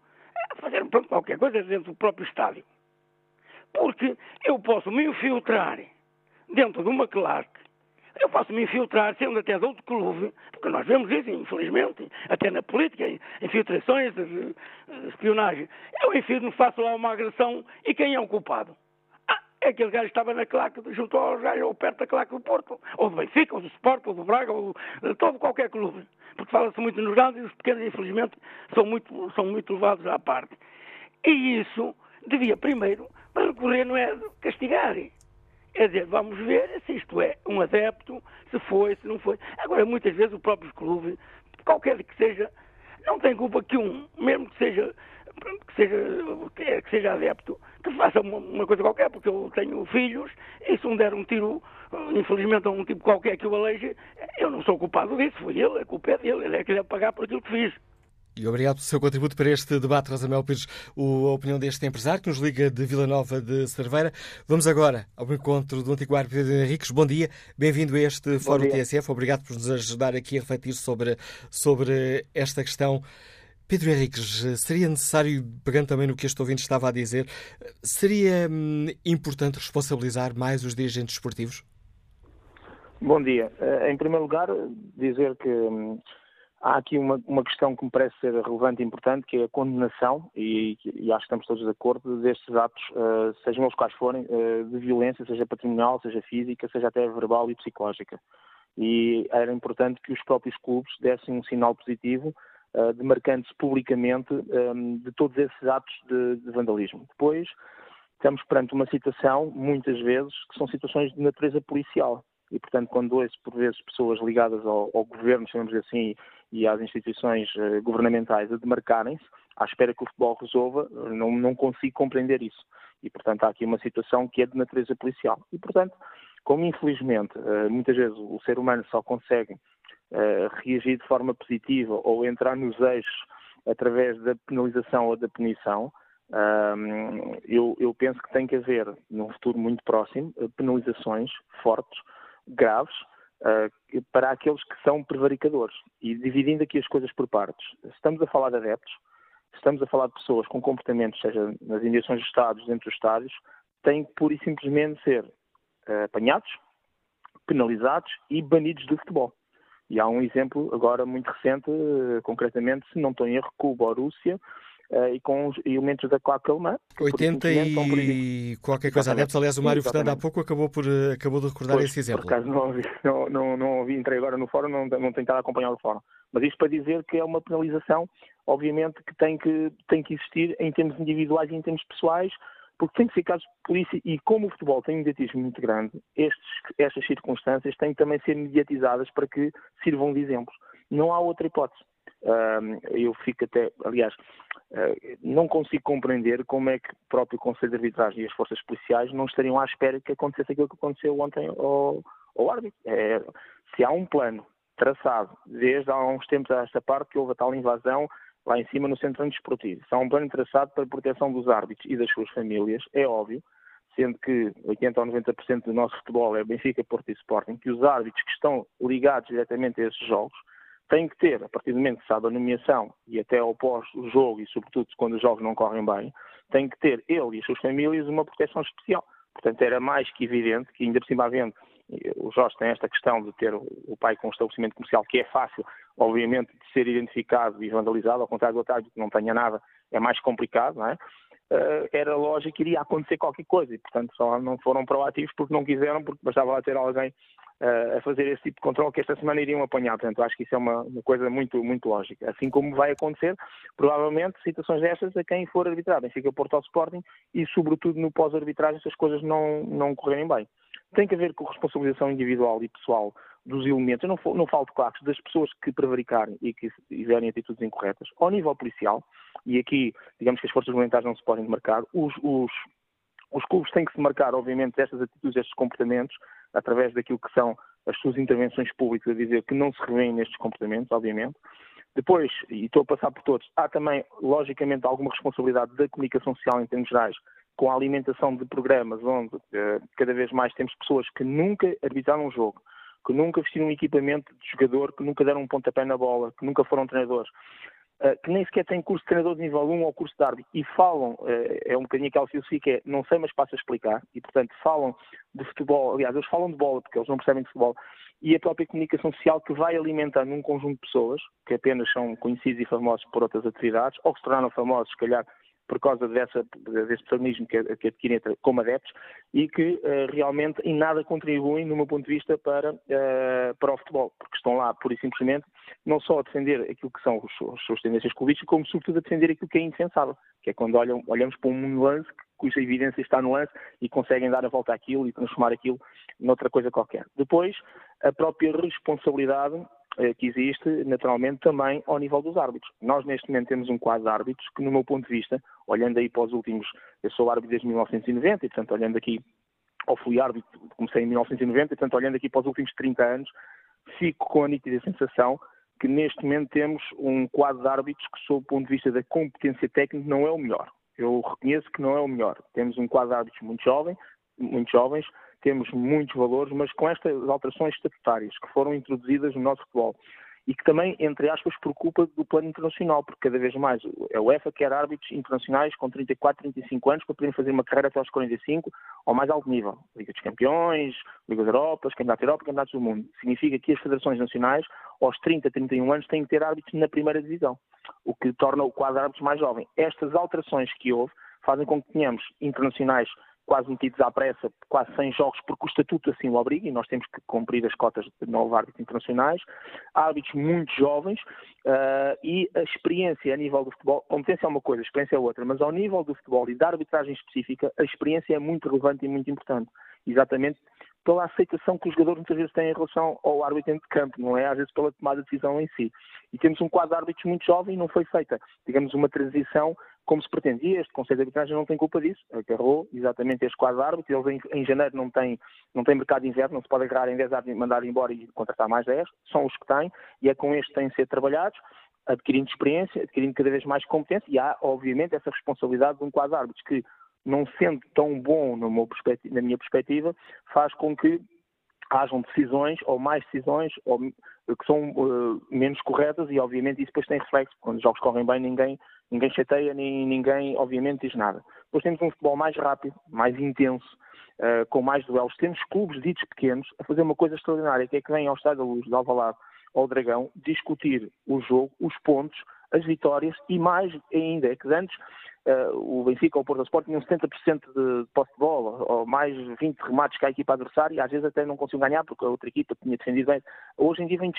a fazer qualquer coisa dentro do próprio estádio. Porque eu posso me infiltrar dentro de uma claque, eu posso me infiltrar, sendo até de outro clube, porque nós vemos isso, infelizmente, até na política, infiltrações, espionagem. Eu infiltro, faço lá uma agressão e quem é o culpado? É aquele gajo estava na claque, junto ao gajo, ou perto da claque do Porto, ou do Benfica, ou do Sport, ou do Braga, ou de todo qualquer clube. Porque fala-se muito nos grandes e os pequenos, infelizmente, são muito, são muito levados à parte. E isso devia primeiro recorrer, não é castigar. É dizer, vamos ver se isto é um adepto, se foi, se não foi. Agora, muitas vezes o próprio clube, qualquer que seja, não tem culpa que um, mesmo que seja que seja, que seja adepto, que faça uma, uma, coisa qualquer, porque eu tenho filhos, e se um der um tiro, infelizmente, a um tipo qualquer que o aleije, eu não sou culpado disso, foi ele, a culpa é dele, ele é que deve pagar por aquilo que fiz. E obrigado pelo seu contributo para este debate, Rosamel Pires, a opinião deste empresário que nos liga de Vila Nova de Cerveira. Vamos agora ao encontro do antiquário Pedro Henriques. Bom dia, bem-vindo a este Fórum TSF. Obrigado por nos ajudar aqui a refletir sobre, sobre esta questão. Pedro Henriques, seria necessário, pegando também no que este ouvinte estava a dizer, seria hum, importante responsabilizar mais os dirigentes esportivos? Bom dia. Eh, em primeiro lugar, dizer que hum, há aqui uma, uma questão que me parece ser relevante e importante, que é a condenação, e, e acho que estamos todos de acordo, destes atos, uh, sejam eles quais forem, uh, de violência, seja patrimonial, seja física, seja até verbal e psicológica. E era importante que os próprios clubes dessem um sinal positivo, uh, demarcando-se publicamente um, de todos esses atos de, vandalismo. Depois, estamos perante uma situação, muitas vezes, que são situações de natureza policial. E, portanto, quando ouço, por vezes, pessoas ligadas ao, ao governo, chamamos assim, e às instituições uh, governamentais a demarcarem-se, à espera que o futebol resolva, não, não consigo compreender isso. E, portanto, há aqui uma situação que é de natureza policial. E, portanto, como infelizmente muitas vezes o ser humano só consegue reagir de forma positiva ou entrar nos eixos através da penalização ou da punição, eu, eu, penso que tem que haver, num futuro muito próximo, penalizações fortes, graves, uh, para aqueles que são prevaricadores. E dividindo aqui as coisas por partes. Estamos a falar de adeptos, estamos a falar de pessoas com comportamentos, seja nas indiações dos Estados, dentro dos estádios, têm que pura e simplesmente ser uh, apanhados, penalizados e banidos do futebol. E há um exemplo agora muito recente, uh, concretamente, se não estou em erro, com o Borussia, Uh, e com os elementos da Claque Alemã. 80 e qualquer coisa adeptos. Aliás, o Mário Fernando há pouco acabou, por, eh, acabou de recordar pois, esse exemplo. Por acaso não ouvi, não, não, não ouvi, entrei agora no fórum, não, não tenho estado a acompanhar o fórum. Mas isto para dizer que é uma penalização, obviamente, que tem que, tem que existir em termos individuais e em termos pessoais, porque tem que ser casos de polícia e como o futebol tem um mediatismo muito grande, estes, estas circunstâncias têm que também ser mediatizadas para que sirvam de exemplos. Não há outra hipótese. eu fico até, aliás, eh, não consigo compreender como é que o próprio Conselho de Arbitragem e as forças policiais não estariam à espera que acontecesse aquilo que aconteceu ontem ao, ao árbitro. É, se há um plano traçado desde há uns tempos a esta parte que houve a tal invasão lá em cima no centro desportivo, há um plano traçado para a proteção dos árbitros e das suas famílias, é óbvio, sendo que 80 ou 90% do nosso futebol é Benfica, Porto e Sporting, que os árbitros que estão ligados diretamente a esses jogos tem que ter, a partir do momento que sabe a nomeação e até ao pós-jogo e sobretudo quando os jogos não correm bem, tem que ter ele e as suas famílias uma proteção especial. Portanto, era mais que evidente que, ainda por cima havendo, o Jorge tem esta questão de ter o pai com um estabelecimento comercial que é fácil, obviamente, de ser identificado e vandalizado, ao contrário do Otávio, que não tenha nada, é mais complicado, não é? Uh, era lógico que iria acontecer qualquer coisa e, portanto, só não foram proativos porque não quiseram, porque bastava lá ter alguém a fazer esse tipo de controle que esta semana iriam apanhar. Portanto, acho que isso é uma, uma, coisa muito, muito lógica. Assim como vai acontecer, provavelmente, situações destas a quem for arbitrado, fica Porto ao Sporting e, sobretudo, no pós-arbitragem, se as coisas não, não correrem bem. Tem que haver corresponsabilização individual e pessoal dos elementos, eu não, não falo de claques, das pessoas que prevaricarem e que tiverem atitudes incorretas, ao nível policial, e aqui, digamos que as forças militares não se podem demarcar, os, os, os clubes têm que se marcar, obviamente, destas atitudes, destes comportamentos, através daquilo que são as suas intervenções públicas, a dizer que não se revêem nestes comportamentos, obviamente. Depois, e estou a passar por todos, há também, logicamente, alguma responsabilidade da comunicação social em termos gerais, com a alimentação de programas onde uh, cada vez mais temos pessoas que nunca arbitraram um jogo, que nunca vestiram um equipamento de jogador, que nunca deram um pontapé na bola, que nunca foram treinadores. Eh, que nem sequer têm curso de treinador de nível 1 ou curso de árbitro e falam, eh, é um bocadinho aquela filosofia que é não sei, mas passo a explicar, e portanto falam de futebol, aliás, eles falam de bola porque eles não percebem de futebol, e a própria comunicação social que vai alimentando um conjunto de pessoas que apenas são conhecidos e famosos por outras atividades, ou que se tornaram famosos, se calhar, por causa dessa, desse protagonismo que, que adquirem como adeptos e que uh, realmente em nada contribuem, no meu ponto de vista, para, uh, para o futebol, porque estão lá, pura e simplesmente, não só a defender aquilo que são as suas tendências clubísticas, como sobretudo a defender aquilo que é indefensável, que é quando olham, olhamos para um lance cuja evidência está no lance e conseguem dar a volta àquilo e transformar aquilo noutra coisa qualquer. Depois, a própria responsabilidade eh, que existe, naturalmente, também ao nível dos árbitros. Nós, neste momento, temos um quadro de árbitros que, no meu ponto de vista, olhando aí para os últimos. Eu sou árbitro desde 1990 e, portanto, olhando aqui, ou fui árbitro, comecei em 1990 e, portanto, olhando aqui para os últimos 30 anos, fico com a nítida sensação que, neste momento, temos um quadro de árbitros que, sob o ponto de vista da competência técnica, não é o melhor. Eu reconheço que não é o melhor. Temos um quadro de árbitros muito jovem, muito jovens, temos muitos valores, mas com estas alterações estatutárias que foram introduzidas no nosso futebol e que também, entre aspas, preocupa do plano internacional, porque cada vez mais a UEFA quer árbitros internacionais com 34, 35 anos para poderem fazer uma carreira até aos 45 ao mais alto nível. Liga dos Campeões, Liga da Europa, Campeonatos da Europa, Campeonatos do Mundo. Significa que as federações nacionais, aos 30, 31 anos, têm que ter árbitros na primeira divisão, o que torna o quadro de árbitros mais jovem. Estas alterações que houve fazem com que tenhamos internacionais quase metidos à pressa, quase 100 jogos, porque o estatuto assim o obriga, e nós temos que cumprir as cotas de novos árbitros internacionais, árbitros muito jovens, uh, e a experiência a nível do futebol, competência é uma coisa, a experiência é outra, mas ao nível do futebol e da arbitragem específica, a experiência é muito relevante e muito importante. Exatamente pela aceitação que os jogadores muitas vezes têm em relação ao árbitro de campo, não é às vezes pela tomada de decisão em si. E temos um quadro de árbitros muito jovem e não foi feita, digamos, uma transição como se pretendia. Este Conselho de Arbitragem não tem culpa disso, agarrou exatamente este quadro de árbitros. Eles em, em, janeiro não têm, não têm mercado de inverno, não se pode agarrar em 10 árbitros e mandar embora e contratar mais 10, são os que têm, e é com este que têm de ser trabalhados adquirindo experiência, adquirindo cada vez mais competência, e há, obviamente, essa responsabilidade de um quadro árbitros que não sendo tão bom na minha perspectiva, faz com que hajam decisões ou mais decisões ou, que são uh, menos corretas e obviamente isso depois tem reflexo. Quando os jogos correm bem ninguém, ninguém chateia, nem ninguém obviamente diz nada. Depois temos um futebol mais rápido, mais intenso, uh, com mais duelos. Temos clubes ditos pequenos a fazer uma coisa extraordinária, que é que vêm ao Estádio da Luz de Alvalade ao Dragão discutir o jogo, os pontos, as vitórias e mais ainda, é que antes o Benfica ou o Porto Sport tinham 70% de posse de bola, ou mais 20 remates que a equipa adversária, e às vezes até não conseguiam ganhar porque a outra equipa tinha defendido bem. Hoje em dia vem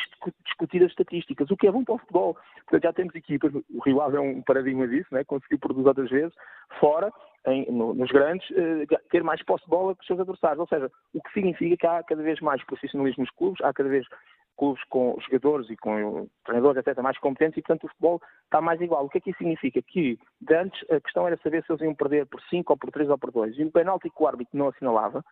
discutir as estatísticas, o que é bom para o futebol. Portanto, já temos equipas, o Rio Ave é um paradigma disso, né? conseguiu produzir outras vezes, fora, em, no, nos grandes, uh, ter mais posse de bola que os seus adversários. Ou seja, o que significa que há cada vez mais profissionalismo nos clubes, há cada vez clubes com jogadores e com treinadores até mais competentes e, portanto, o futebol está mais igual. O que é que isso significa? Que, antes, a questão era saber se eles iam perder por 5 ou por 3 ou por 2. E o penalti que o árbitro não assinalava,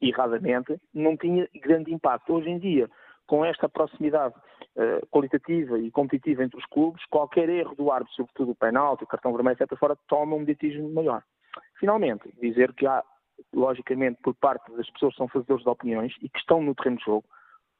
erradamente, não tinha grande impacto. Hoje em dia, com esta proximidade uh, qualitativa e competitiva entre os clubes, qualquer erro do árbitro, sobretudo o penalti, o cartão vermelho, etc., fora, toma um mediatismo maior. Finalmente, dizer que há, logicamente, por parte das pessoas que são fazedores de opiniões e que estão no terreno de jogo,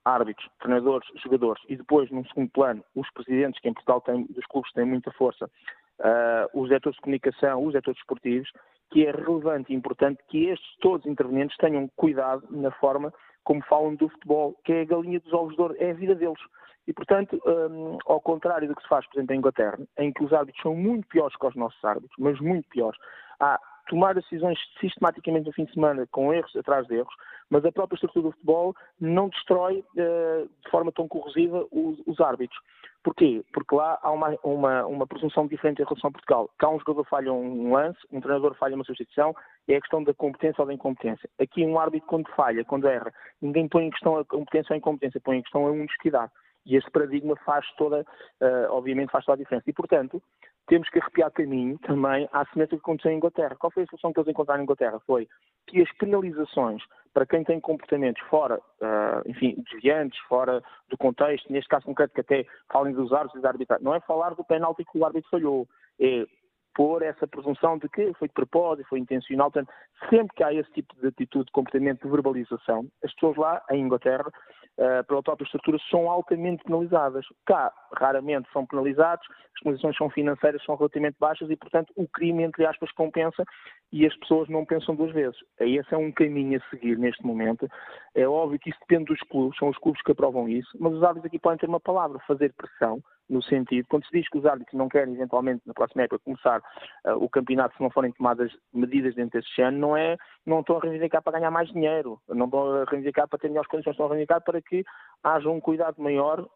árbitros, treinadores, jogadores e depois, num segundo plano, os presidentes, que em Portugal têm, dos clubes têm muita força, uh, os diretores de comunicação, os diretores esportivos, que é relevante e importante que estes todos intervenientes tenham cuidado na forma como falam do futebol, que é a galinha dos ovos de ouro, é a vida deles. E, portanto, um, ao contrário do que se faz, por exemplo, em Inglaterra, em que os árbitros são muito piores que os nossos árbitros, mas muito piores, há tomar decisões sistematicamente no fim de semana com erros atrás de erros, mas a própria estrutura do futebol não destrói uh, de forma tão corrosiva os, os, árbitros. Porquê? Porque lá há uma, uma, uma presunção diferente em relação a Portugal. Cá um jogador falha um lance, um treinador falha uma substituição, é a questão da competência ou da incompetência. Aqui um árbitro quando falha, quando erra, ninguém põe em questão a competência ou a incompetência, põe em questão a honestidade. E este paradigma faz toda, uh, obviamente, faz toda a diferença. E, portanto, temos que arrepiar caminho também à semelhança que aconteceu em Inglaterra. Qual foi a solução que eles encontraram em Inglaterra? Foi que as penalizações para quem tem comportamentos fora, uh, enfim, desviantes, fora do contexto, neste caso concreto que até falem dos árbitros e da arbitragem, não é falar do penalti que o árbitro falhou, é pôr essa presunção de que foi de propósito, foi intencional. Portanto, sempre que há esse tipo de atitude, de comportamento, de verbalização, as pessoas lá, em Inglaterra, uh, pela própria estrutura, são altamente penalizadas. Cá, raramente são penalizados, as penalizações são financeiras, são relativamente baixas e, portanto, o crime, entre aspas, compensa e as pessoas não pensam duas vezes. Esse é um caminho a seguir neste momento. É óbvio que isso depende dos clubes, são os clubes que aprovam isso, mas os árbitros aqui podem ter uma palavra, fazer pressão, no sentido, quando se diz que os árbitros não querem eventualmente na próxima época começar uh, o campeonato se não forem tomadas medidas dentro deste ano, não é, não estão a reivindicar para ganhar mais dinheiro, não estão a reivindicar para ter melhores condições, estão a reivindicar para que haja um cuidado maior uh,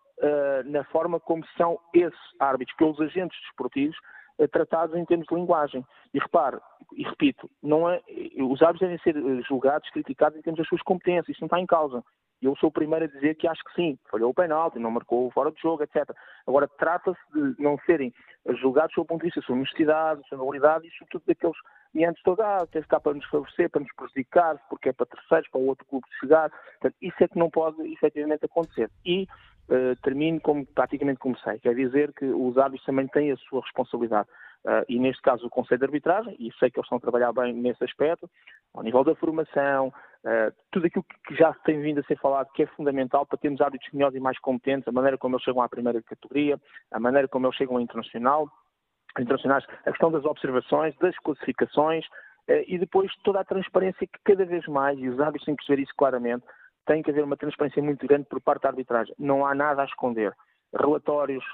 na forma como são esses árbitros, pelos agentes desportivos, uh, tratados em termos de linguagem. E repare, e repito, não é, os árbitros devem ser julgados, criticados em termos das suas competências, isso não está em causa. Eu sou o primeiro a dizer que acho que sim, falhou o penalti, não marcou fora de jogo, etc. Agora, trata-se de não serem julgados sob o ponto de vista da sua honestidade, da sua moralidade e, sobretudo, daqueles meandros todos, ah, tem cá para nos favorecer, para nos prejudicar, porque é para terceiros, para o outro clube chegar. Portanto, isso é que não pode efetivamente acontecer. E uh, termino como praticamente comecei, quer dizer que os árbitros também têm a sua responsabilidade. Uh, e neste caso o Conselho de Arbitragem, e sei que eles estão a trabalhar bem nesse aspecto, ao nível da formação, uh, tudo aquilo que já tem vindo a ser falado que é fundamental para termos árbitros melhores e mais competentes, a maneira como eles chegam à primeira categoria, a maneira como eles chegam ao internacional, internacionais, a questão das observações, das classificações uh, e depois toda a transparência que cada vez mais, e os árbitros têm que perceber isso claramente, tem que haver uma transparência muito grande por parte da arbitragem. Não há nada a esconder. Relatórios,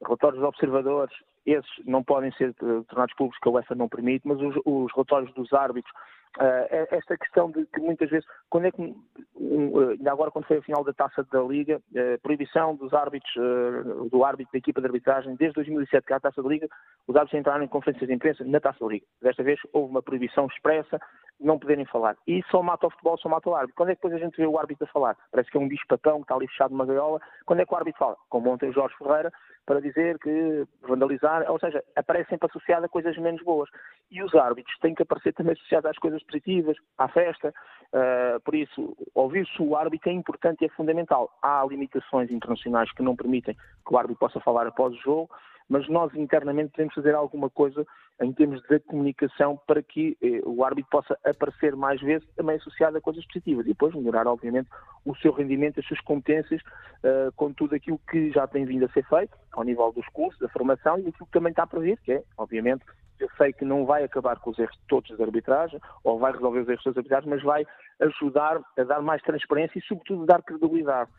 relatórios de observadores, esses não podem ser eh, tornados públicos, que a UEFA não permite, mas os, os relatórios dos árbitros, uh, esta questão de que muitas vezes, quando é que, um, ainda agora quando foi a final da taça da Liga, uh, proibição dos árbitros, uh, do árbitro da equipa de arbitragem, desde 2007 que há a taça da Liga, os árbitros entraram em conferências de imprensa na taça da Liga. Desta vez houve uma proibição expressa de não poderem falar. E só mata o futebol, só mata o árbitro. Quando é que depois a gente vê o árbitro a falar? Parece que é um bicho-papão que está ali fechado numa gaiola. Quando é que o árbitro fala? Como ontem o Jorge Ferreira, para dizer que vandalizar, ou seja, aparece sempre associado a coisas menos boas. E os árbitros têm que aparecer também associados às coisas positivas, à festa. Uh, por isso, ouvir-se o árbitro é importante e é fundamental. Há limitações internacionais que não permitem que o árbitro possa falar após o jogo, mas nós internamente podemos fazer alguma coisa em termos de comunicação para que eh, o árbitro possa aparecer mais vezes também associado a coisas positivas e depois melhorar, obviamente, o seu rendimento, as suas competências, uh, com tudo aquilo que já tem vindo a ser feito, ao nível dos cursos, da formação e aquilo que também está previsto, que é, obviamente, eu sei que não vai acabar com os erros todos da arbitragem, ou vai resolver os erros das arbitragens, mas vai ajudar a dar mais transparência e, sobretudo, dar credibilidade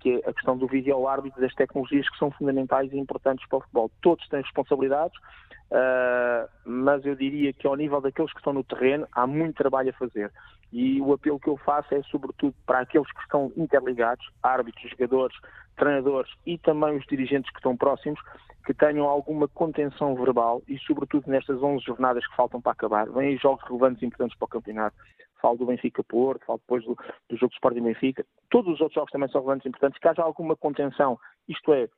que é a questão do vídeo árbitro das tecnologias que são fundamentais e importantes para o futebol. Todos têm responsabilidades, uh, mas eu diria que ao nível daqueles que estão no terreno há muito trabalho a fazer. E o apelo que eu faço é sobretudo para aqueles que estão interligados, árbitros, jogadores, treinadores e também os dirigentes que estão próximos, que tenham alguma contenção verbal e sobretudo nestas 11 jornadas que faltam para acabar. Vêm jogos relevantes e importantes para o campeonato. Falo do Benfica Porto, falo depois do, do jogo de Sporting Benfica, todos os outros jogos também são relevantes e importantes, que haja alguma contenção, isto é,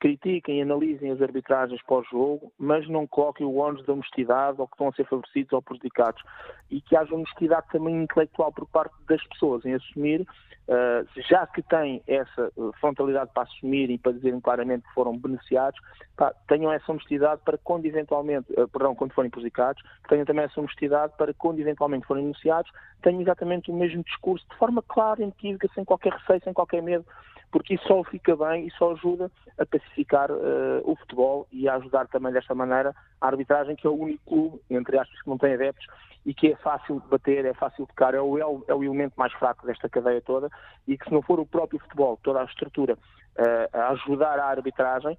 critiquem e analisem as arbitragens pós-jogo, mas não coloquem o ónus da honestidade ou que estão a ser favorecidos ou prejudicados. E que haja honestidade também intelectual por parte das pessoas em assumir, uh, já que têm essa frontalidade para assumir e para dizerem claramente que foram beneficiados, pá, tenham essa honestidade para quando eventualmente, uh, perdão, quando forem prejudicados, tenham também essa honestidade para quando eventualmente forem denunciados, tenham exatamente o mesmo discurso, de forma clara, inequívoca, sem qualquer receio, sem qualquer medo, porque isso só fica bem e só ajuda a pacificar uh, o futebol e a ajudar também desta maneira a arbitragem, que é o único clube, entre aspas, que não tem adeptos e que é fácil de bater, é fácil de tocar, é o, é o, é elemento mais fraco desta cadeia toda e que se não for o próprio futebol, toda a estrutura, uh, a ajudar a arbitragem,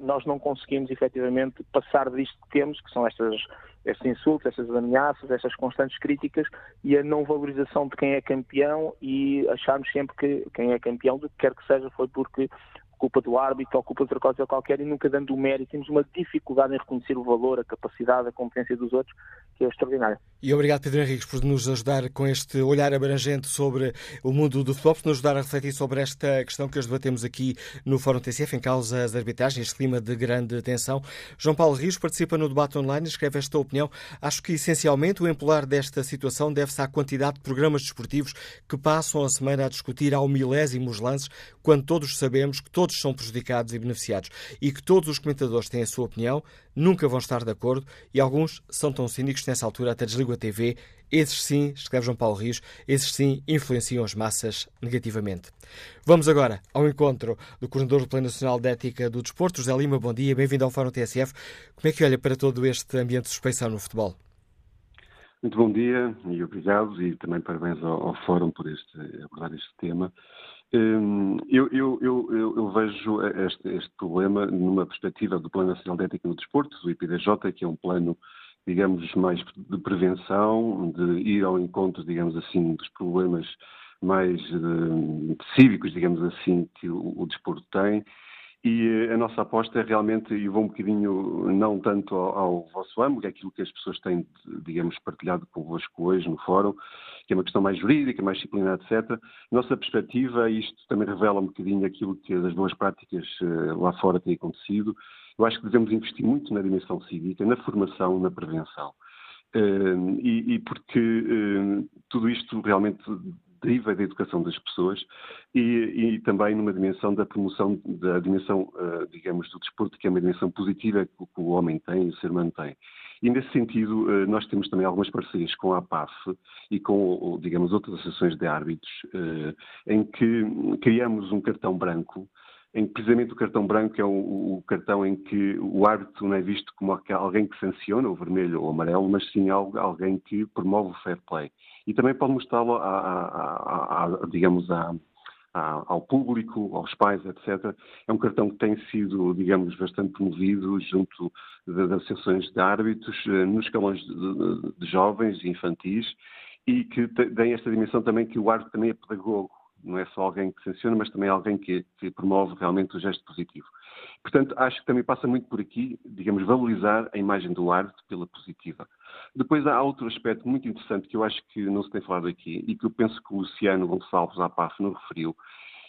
nós não conseguimos efetivamente passar disto que temos, que são estas, estes insultos, estas ameaças, estas constantes críticas e a não valorização de quem é campeão e acharmos sempre que quem é campeão, do que quer que seja, foi porque culpa do árbitro ou culpa de outra coisa qualquer e nunca dando o mérito. Temos uma dificuldade em reconhecer o valor, a capacidade, a competência dos outros, que é extraordinária. E obrigado, Pedro Henriques, por nos ajudar com este olhar abrangente sobre o mundo do futebol, por nos ajudar a refletir sobre esta questão que hoje debatemos aqui no Fórum TCF, em causa as arbitragens, este clima de grande tensão. João Paulo Rios participa no debate online e escreve esta opinião. Acho que, essencialmente, o empolar desta situação deve-se à quantidade de programas desportivos que passam a semana a discutir ao milésimos lances, quando todos sabemos que todos são prejudicados e beneficiados e que todos os comentadores têm a sua opinião, nunca vão estar de acordo e alguns são tão cínicos que nessa altura até desligam a TV. Esses sim, escreve João Paulo Rios, esses sim influenciam as massas negativamente. Vamos agora ao encontro do coordenador do Plano Nacional de Ética do Desporto, José Lima. Bom dia, bem-vindo ao Fórum TSF. Como é que olha para todo este ambiente de suspeição no futebol? Muito bom dia e obrigado e também parabéns ao, ao Fórum por este, abordar este tema. Hum, eu, eu, eu, eu, vejo este, este, problema numa perspectiva do Plano Nacional de Ética no Desporto, do IPDJ, que é um plano, digamos, mais de prevenção, de ir ao encontro, digamos assim, dos problemas mais uh, cívicos, digamos assim, que o, o desporto tem. E a nossa aposta é realmente, e vou um bocadinho não tanto ao, ao vosso âmbito, é aquilo que as pessoas têm, digamos, partilhado convosco hoje no fórum, que é uma questão mais jurídica, mais disciplinar, etc. Nossa perspectiva, isto também revela um bocadinho aquilo que as boas práticas uh, lá fora têm acontecido, eu acho que devemos investir muito na dimensão cívica, na formação, na prevenção. Uh, e, e, porque uh, tudo isto realmente deriva da educação das pessoas e, e, também numa dimensão da promoção da dimensão, uh, digamos, do desporto, que é uma dimensão positiva que o homem tem, o ser humano tem. E nesse sentido, uh, nós temos também algumas parcerias com a APAF e com, digamos, outras associações de árbitros, uh, em que criamos um cartão branco em que precisamente o cartão branco é o, o, cartão em que o árbitro não é visto como alguém que sanciona, o vermelho ou o amarelo, mas sim alguém que promove o fair play. E também pode mostrá-lo, a, a, a, digamos, ao público, aos pais, etc. É um cartão que tem sido, digamos, bastante promovido junto das associações de árbitros, eh, nos escalões de, de, jovens e infantis, e que tem esta dimensão também que o árbitro também é pedagogo não é só alguém que sanciona, mas também alguém que, que, promove realmente o gesto positivo. Portanto, acho que também passa muito por aqui, digamos, valorizar a imagem do árbitro pela positiva. Depois há outro aspecto muito interessante que eu acho que não se tem falado aqui e que eu penso que o Luciano Gonçalves à PAF não referiu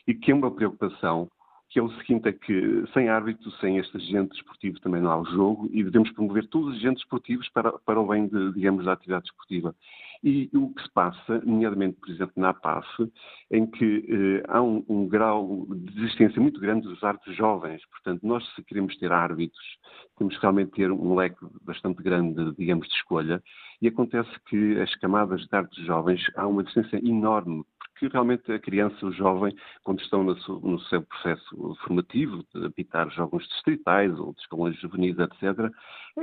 e que é uma preocupação, que é o seguinte, é que sem árbitro, sem este agente desportivo também não há o jogo e devemos promover todos os agentes esportivos para, para o bem, de, digamos, da atividade desportiva. E o que se passa, nomeadamente, por exemplo, na APAF, em que eh, há um, um, grau de existência muito grande dos árbitros jovens. Portanto, nós, se queremos ter árbitros, temos que realmente ter um leque bastante grande, digamos, de escolha. E acontece que as camadas de árbitros jovens há uma distância enorme porque realmente a criança, o jovem, quando estão no seu, processo formativo, de apitar jogos distritais ou de escalões juvenis, etc.,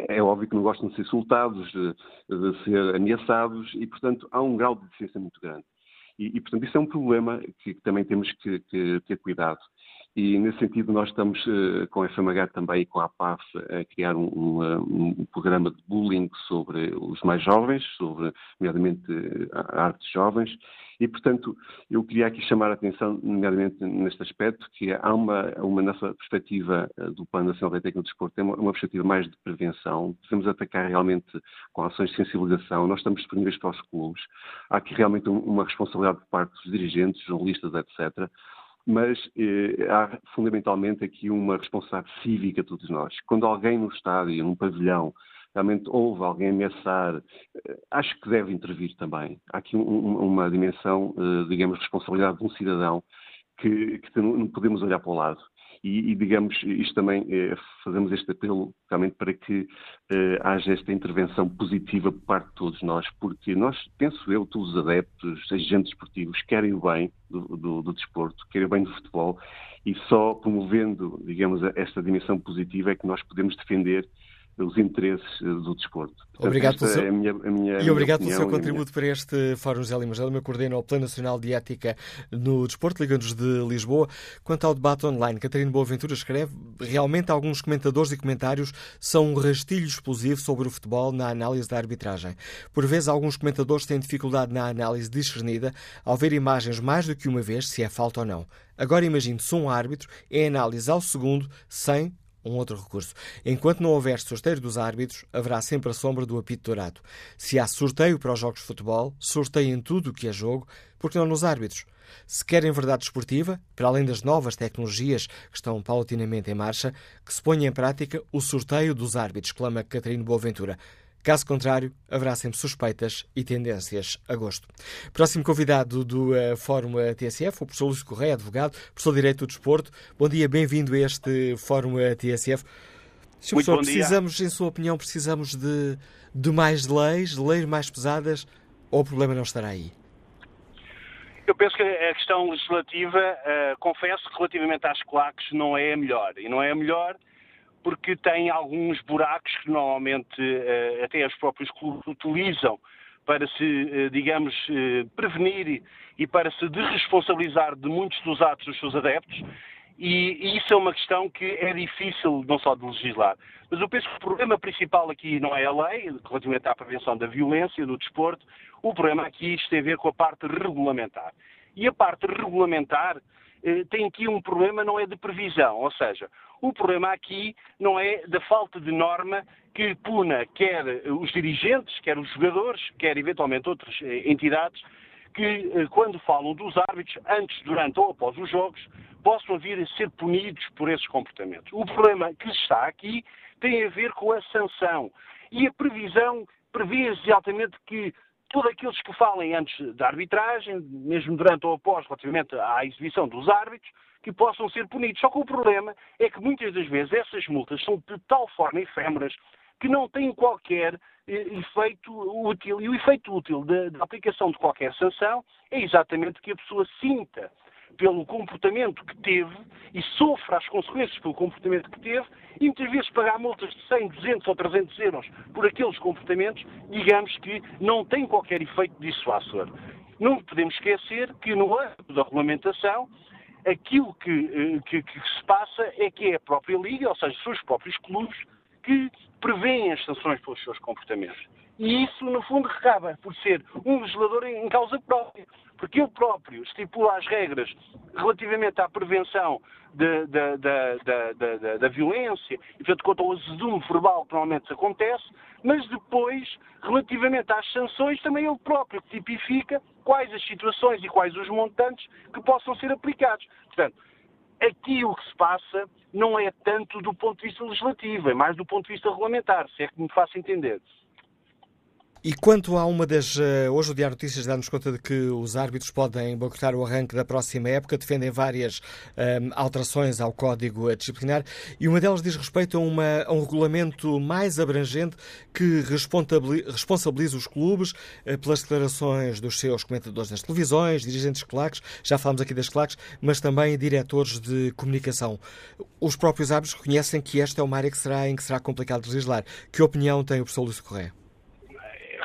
é óbvio que não gostam de ser insultados, de, de ser ameaçados e, portanto, há um grau de deficiência muito grande. E, e, portanto, isso é um problema que, que também temos que, que, ter cuidado. E, nesse sentido, nós estamos uh, com a FMH também e com a APAF a criar um, um, um, programa de bullying sobre os mais jovens, sobre, nomeadamente, artes jovens, e, portanto, eu queria aqui chamar a atenção, nomeadamente neste aspecto, que há uma, uma nessa perspectiva eh, do Plano Nacional da Técnica do Desporto, tem uma, uma perspectiva mais de prevenção, devemos atacar realmente com ações de sensibilização, nós estamos disponíveis para os clubes, há aqui realmente uma responsabilidade por parte dos dirigentes, jornalistas, etc., mas eh, há fundamentalmente aqui uma responsabilidade cívica de todos nós. Quando alguém no estádio, num pavilhão, realmente houve alguém ameaçar, eh, acho que deve intervir também. Há aqui um, uma dimensão, eh, digamos, responsabilidade de um cidadão que, que não podemos olhar para o lado. E, e, digamos, isto também, é, fazemos este apelo realmente para que eh, haja esta intervenção positiva por parte de todos nós, porque nós, penso eu, todos os adeptos, agentes esportivos, querem o bem do, do, do desporto, querem o bem do futebol, e só promovendo, digamos, esta dimensão positiva é que nós podemos defender os interesses eh, do desporto. Portanto, obrigado pelo seu... É a minha, a minha, e obrigado pelo seu contributo para este Fórum José Lima Gela, coordena o Plano Nacional de Ética no Desporto, Liga-nos de Lisboa. Quanto ao debate online, Catarina Boaventura escreve realmente alguns comentadores e comentários são um rastilho explosivo sobre o futebol na análise da arbitragem. Por vezes, alguns comentadores têm dificuldade na análise discernida ao ver imagens mais do que uma vez se é falta ou não. Agora imagine-se um árbitro em análise ao segundo sem um outro recurso. Enquanto não houver sorteio dos árbitros, haverá sempre a sombra do apito dourado. Se há sorteio para os jogos de futebol, sorteiem tudo o que é jogo, porque não nos árbitros. Se querem verdade esportiva, para além das novas tecnologias que estão paulatinamente em marcha, que se ponha em prática o sorteio dos árbitros, clama Catarino Boaventura. Caso contrário, haverá sempre suspeitas e tendências a gosto. Próximo convidado do uh, Fórum TSF, o professor Lúcio Correia, advogado, professor de Direito do Desporto. Bom dia, bem-vindo a este Fórum TSF. Sr. Professor, precisamos, em sua opinião, precisamos de, de mais leis, leis mais pesadas, ou o problema não estará aí? Eu penso que a questão legislativa, uh, confesso que relativamente às claques não é a melhor. E não é a melhor porque tem alguns buracos que normalmente uh, até os próprios clubes utilizam para se, digamos, prevenir e para se desresponsabilizar de muitos dos atos dos seus adeptos. E, isso é uma questão que é difícil não só de legislar. Mas eu penso que o problema principal aqui não é a lei, relativamente à prevenção da violência, do desporto, o problema aqui tem a ver com a parte regulamentar. E a parte regulamentar eh, tem aqui um problema, não é de previsão, ou seja, o problema aqui não é da falta de norma que puna quer os dirigentes, quer os jogadores, quer eventualmente outras eh, entidades, que eh, quando falam dos árbitros, antes, durante ou após os jogos, possam vir a ser punidos por esses comportamentos. O problema que está aqui tem a ver com a sanção. E a previsão prevê exatamente que todos aqueles que falem antes da arbitragem, mesmo durante ou após, relativamente à exibição dos árbitros, que possam ser punidos. Só que o problema é que muitas das vezes essas multas são de tal forma efêmeras que não têm qualquer eh, efeito útil. E o efeito útil da, da aplicação de qualquer sanção é exatamente que a pessoa sinta pelo comportamento que teve e sofra as consequências pelo comportamento que teve e muitas vezes pagar multas de 100, 200 ou 300 euros por aqueles comportamentos, digamos que não tem qualquer efeito dissuasor. Não podemos esquecer que no âmbito da regulamentação aquilo que, eh, que, que, se passa é que é a própria Liga, ou seja, os próprios clubes, que prevêem as sanções pelos seus comportamentos. E isso, no fundo, recaba por ser um legislador em causa própria, porque ele próprio estipula as regras relativamente à prevenção da, violência e, portanto, quanto ao azedume verbal que normalmente acontece, mas depois, relativamente às sanções, também ele próprio tipifica quais as situações e quais os montantes que possam ser aplicados. Portanto, aqui o que se passa não é tanto do ponto de vista legislativo, é mais do ponto de vista regulamentar, se é que me faço entender. E quanto a uma das. Eh, hoje o Diário Notícias dá-nos conta de que os árbitros podem boicotar o arranque da próxima época, defendem várias um, ehm, alterações ao código disciplinar e uma delas diz respeito a, uma, a um regulamento mais abrangente que responsabiliza os clubes uh, pelas declarações dos seus comentadores nas televisões, dirigentes claques, já falamos aqui das claques, mas também diretores de comunicação. Os próprios árbitros reconhecem que esta é uma área que será, em que será complicado legislar. Que opinião tem o professor Lúcio Correia?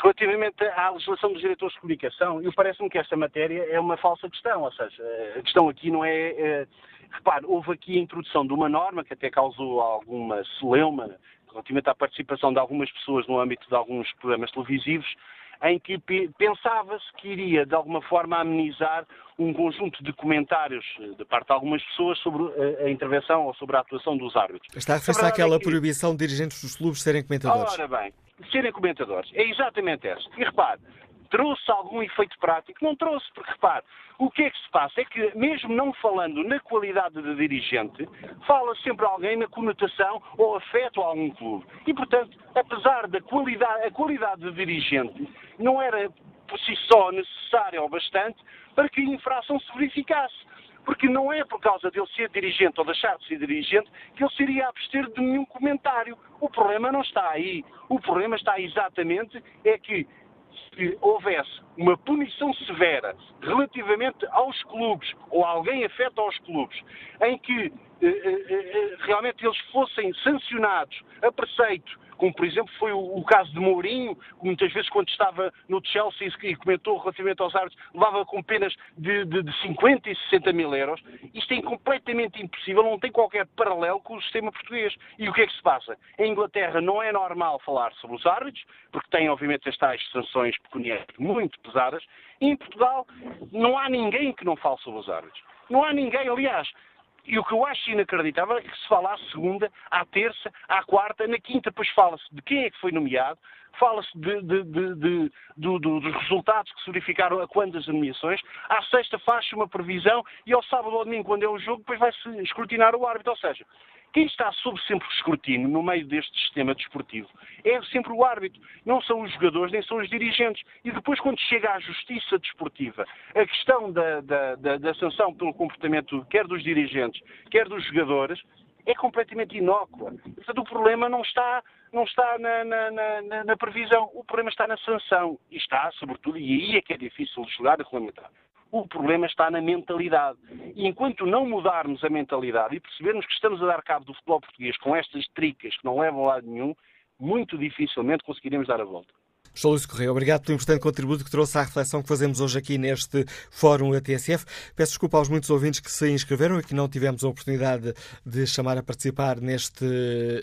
Relativamente à legislação dos diretores de comunicação, eu parece-me que esta matéria é uma falsa questão, ou seja, a questão aqui não é, é repare, houve aqui a introdução de uma norma que até causou alguma celeuma relativamente à participação de algumas pessoas no âmbito de alguns programas televisivos, em que pensava-se que iria, de alguma forma, amenizar um conjunto de comentários eh, de parte de algumas pessoas sobre a, a intervenção ou sobre a atuação dos árbitros. Está a referir-se àquela é que... proibição de dirigentes dos clubes serem comentadores. Ora bem, serem comentadores. É exatamente essa. E repare, trouxe algum efeito prático? Não trouxe, porque repare, o que é que se passa? É que, mesmo não falando na qualidade de dirigente, fala sempre alguém na conotação ou afeto a algum clube. E, portanto, apesar da qualidade, a qualidade de dirigente não era por si só necessária ou bastante para que a infração se verificasse. Porque não é por causa dele ser dirigente ou deixar de ser dirigente que ele seria abster de nenhum comentário. O problema não está aí. O problema está exatamente é que se houvesse uma punição severa relativamente aos clubes, ou alguém afeta aos clubes, em que eh, eh, eh realmente eles fossem sancionados a preceito como por exemplo foi o, caso de Mourinho, que muitas vezes quando estava no Chelsea e comentou relativamente aos árbitros, levava com penas de, de, de 50 e 60 mil euros. Isto é completamente impossível, não tem qualquer paralelo com o sistema português. E o que é que se passa? Em Inglaterra não é normal falar sobre os árbitros, porque tem obviamente as tais sanções pecuniárias muito pesadas, e em Portugal não há ninguém que não fale sobre os árbitros. Não há ninguém, aliás, e o que eu acho inacreditável é que se fala à segunda, à terça, à quarta, na quinta, depois fala-se de quem é que foi nomeado, fala-se de, de, de, dos resultados que se verificaram a quando das nomeações, à sexta faz-se uma previsão e ao sábado ou domingo, quando é o jogo, depois vai-se escrutinar o árbitro. Ou seja, quem está sob sempre escrutínio no meio deste sistema desportivo é sempre o árbitro, não são os jogadores nem são os dirigentes. E depois, quando chega à justiça desportiva, a questão da, da, da, da sanção pelo comportamento quer dos dirigentes, quer dos jogadores, é completamente inócua. Portanto, o problema não está, não está na, na, na, na, previsão, o problema está na sanção. E está, sobretudo, e aí é que é difícil legislar e regulamentar. O problema está na mentalidade. E enquanto não mudarmos a mentalidade e percebermos que estamos a dar cabo do futebol português com estas tricas que não levam a lado nenhum, muito dificilmente conseguiremos dar a volta. Estou Luís Correia, obrigado pelo importante contributo que trouxe à reflexão que fazemos hoje aqui neste Fórum ATSF. Peço desculpa aos muitos ouvintes que se inscreveram e que não tivemos a oportunidade de chamar a participar neste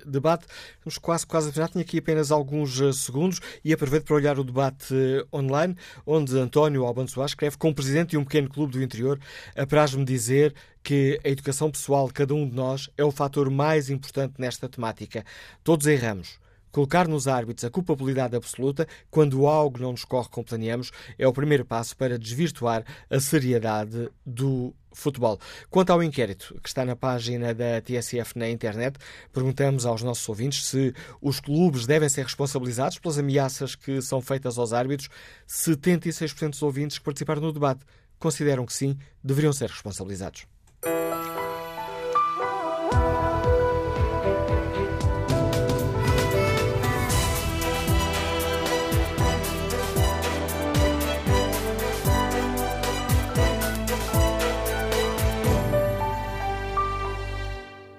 debate. Estamos quase, quase a final. Tinha aqui apenas alguns eh, segundos e aproveito para olhar o debate eh, online, onde António Albano Soares escreve como presidente de um pequeno clube do interior, apraz-me dizer que a educação pessoal de cada um de nós é o fator mais importante nesta temática. Todos erramos. Colocar nos árbitros a culpabilidade absoluta quando algo não nos corre como planeamos é o primeiro passo para desvirtuar a seriedade do futebol. Quanto ao inquérito que está na página da TSF na internet, perguntamos aos nossos ouvintes se os clubes devem ser responsabilizados pelas ameaças que são feitas aos árbitros. 76% dos ouvintes que participaram no debate consideram que sim, deveriam ser responsabilizados.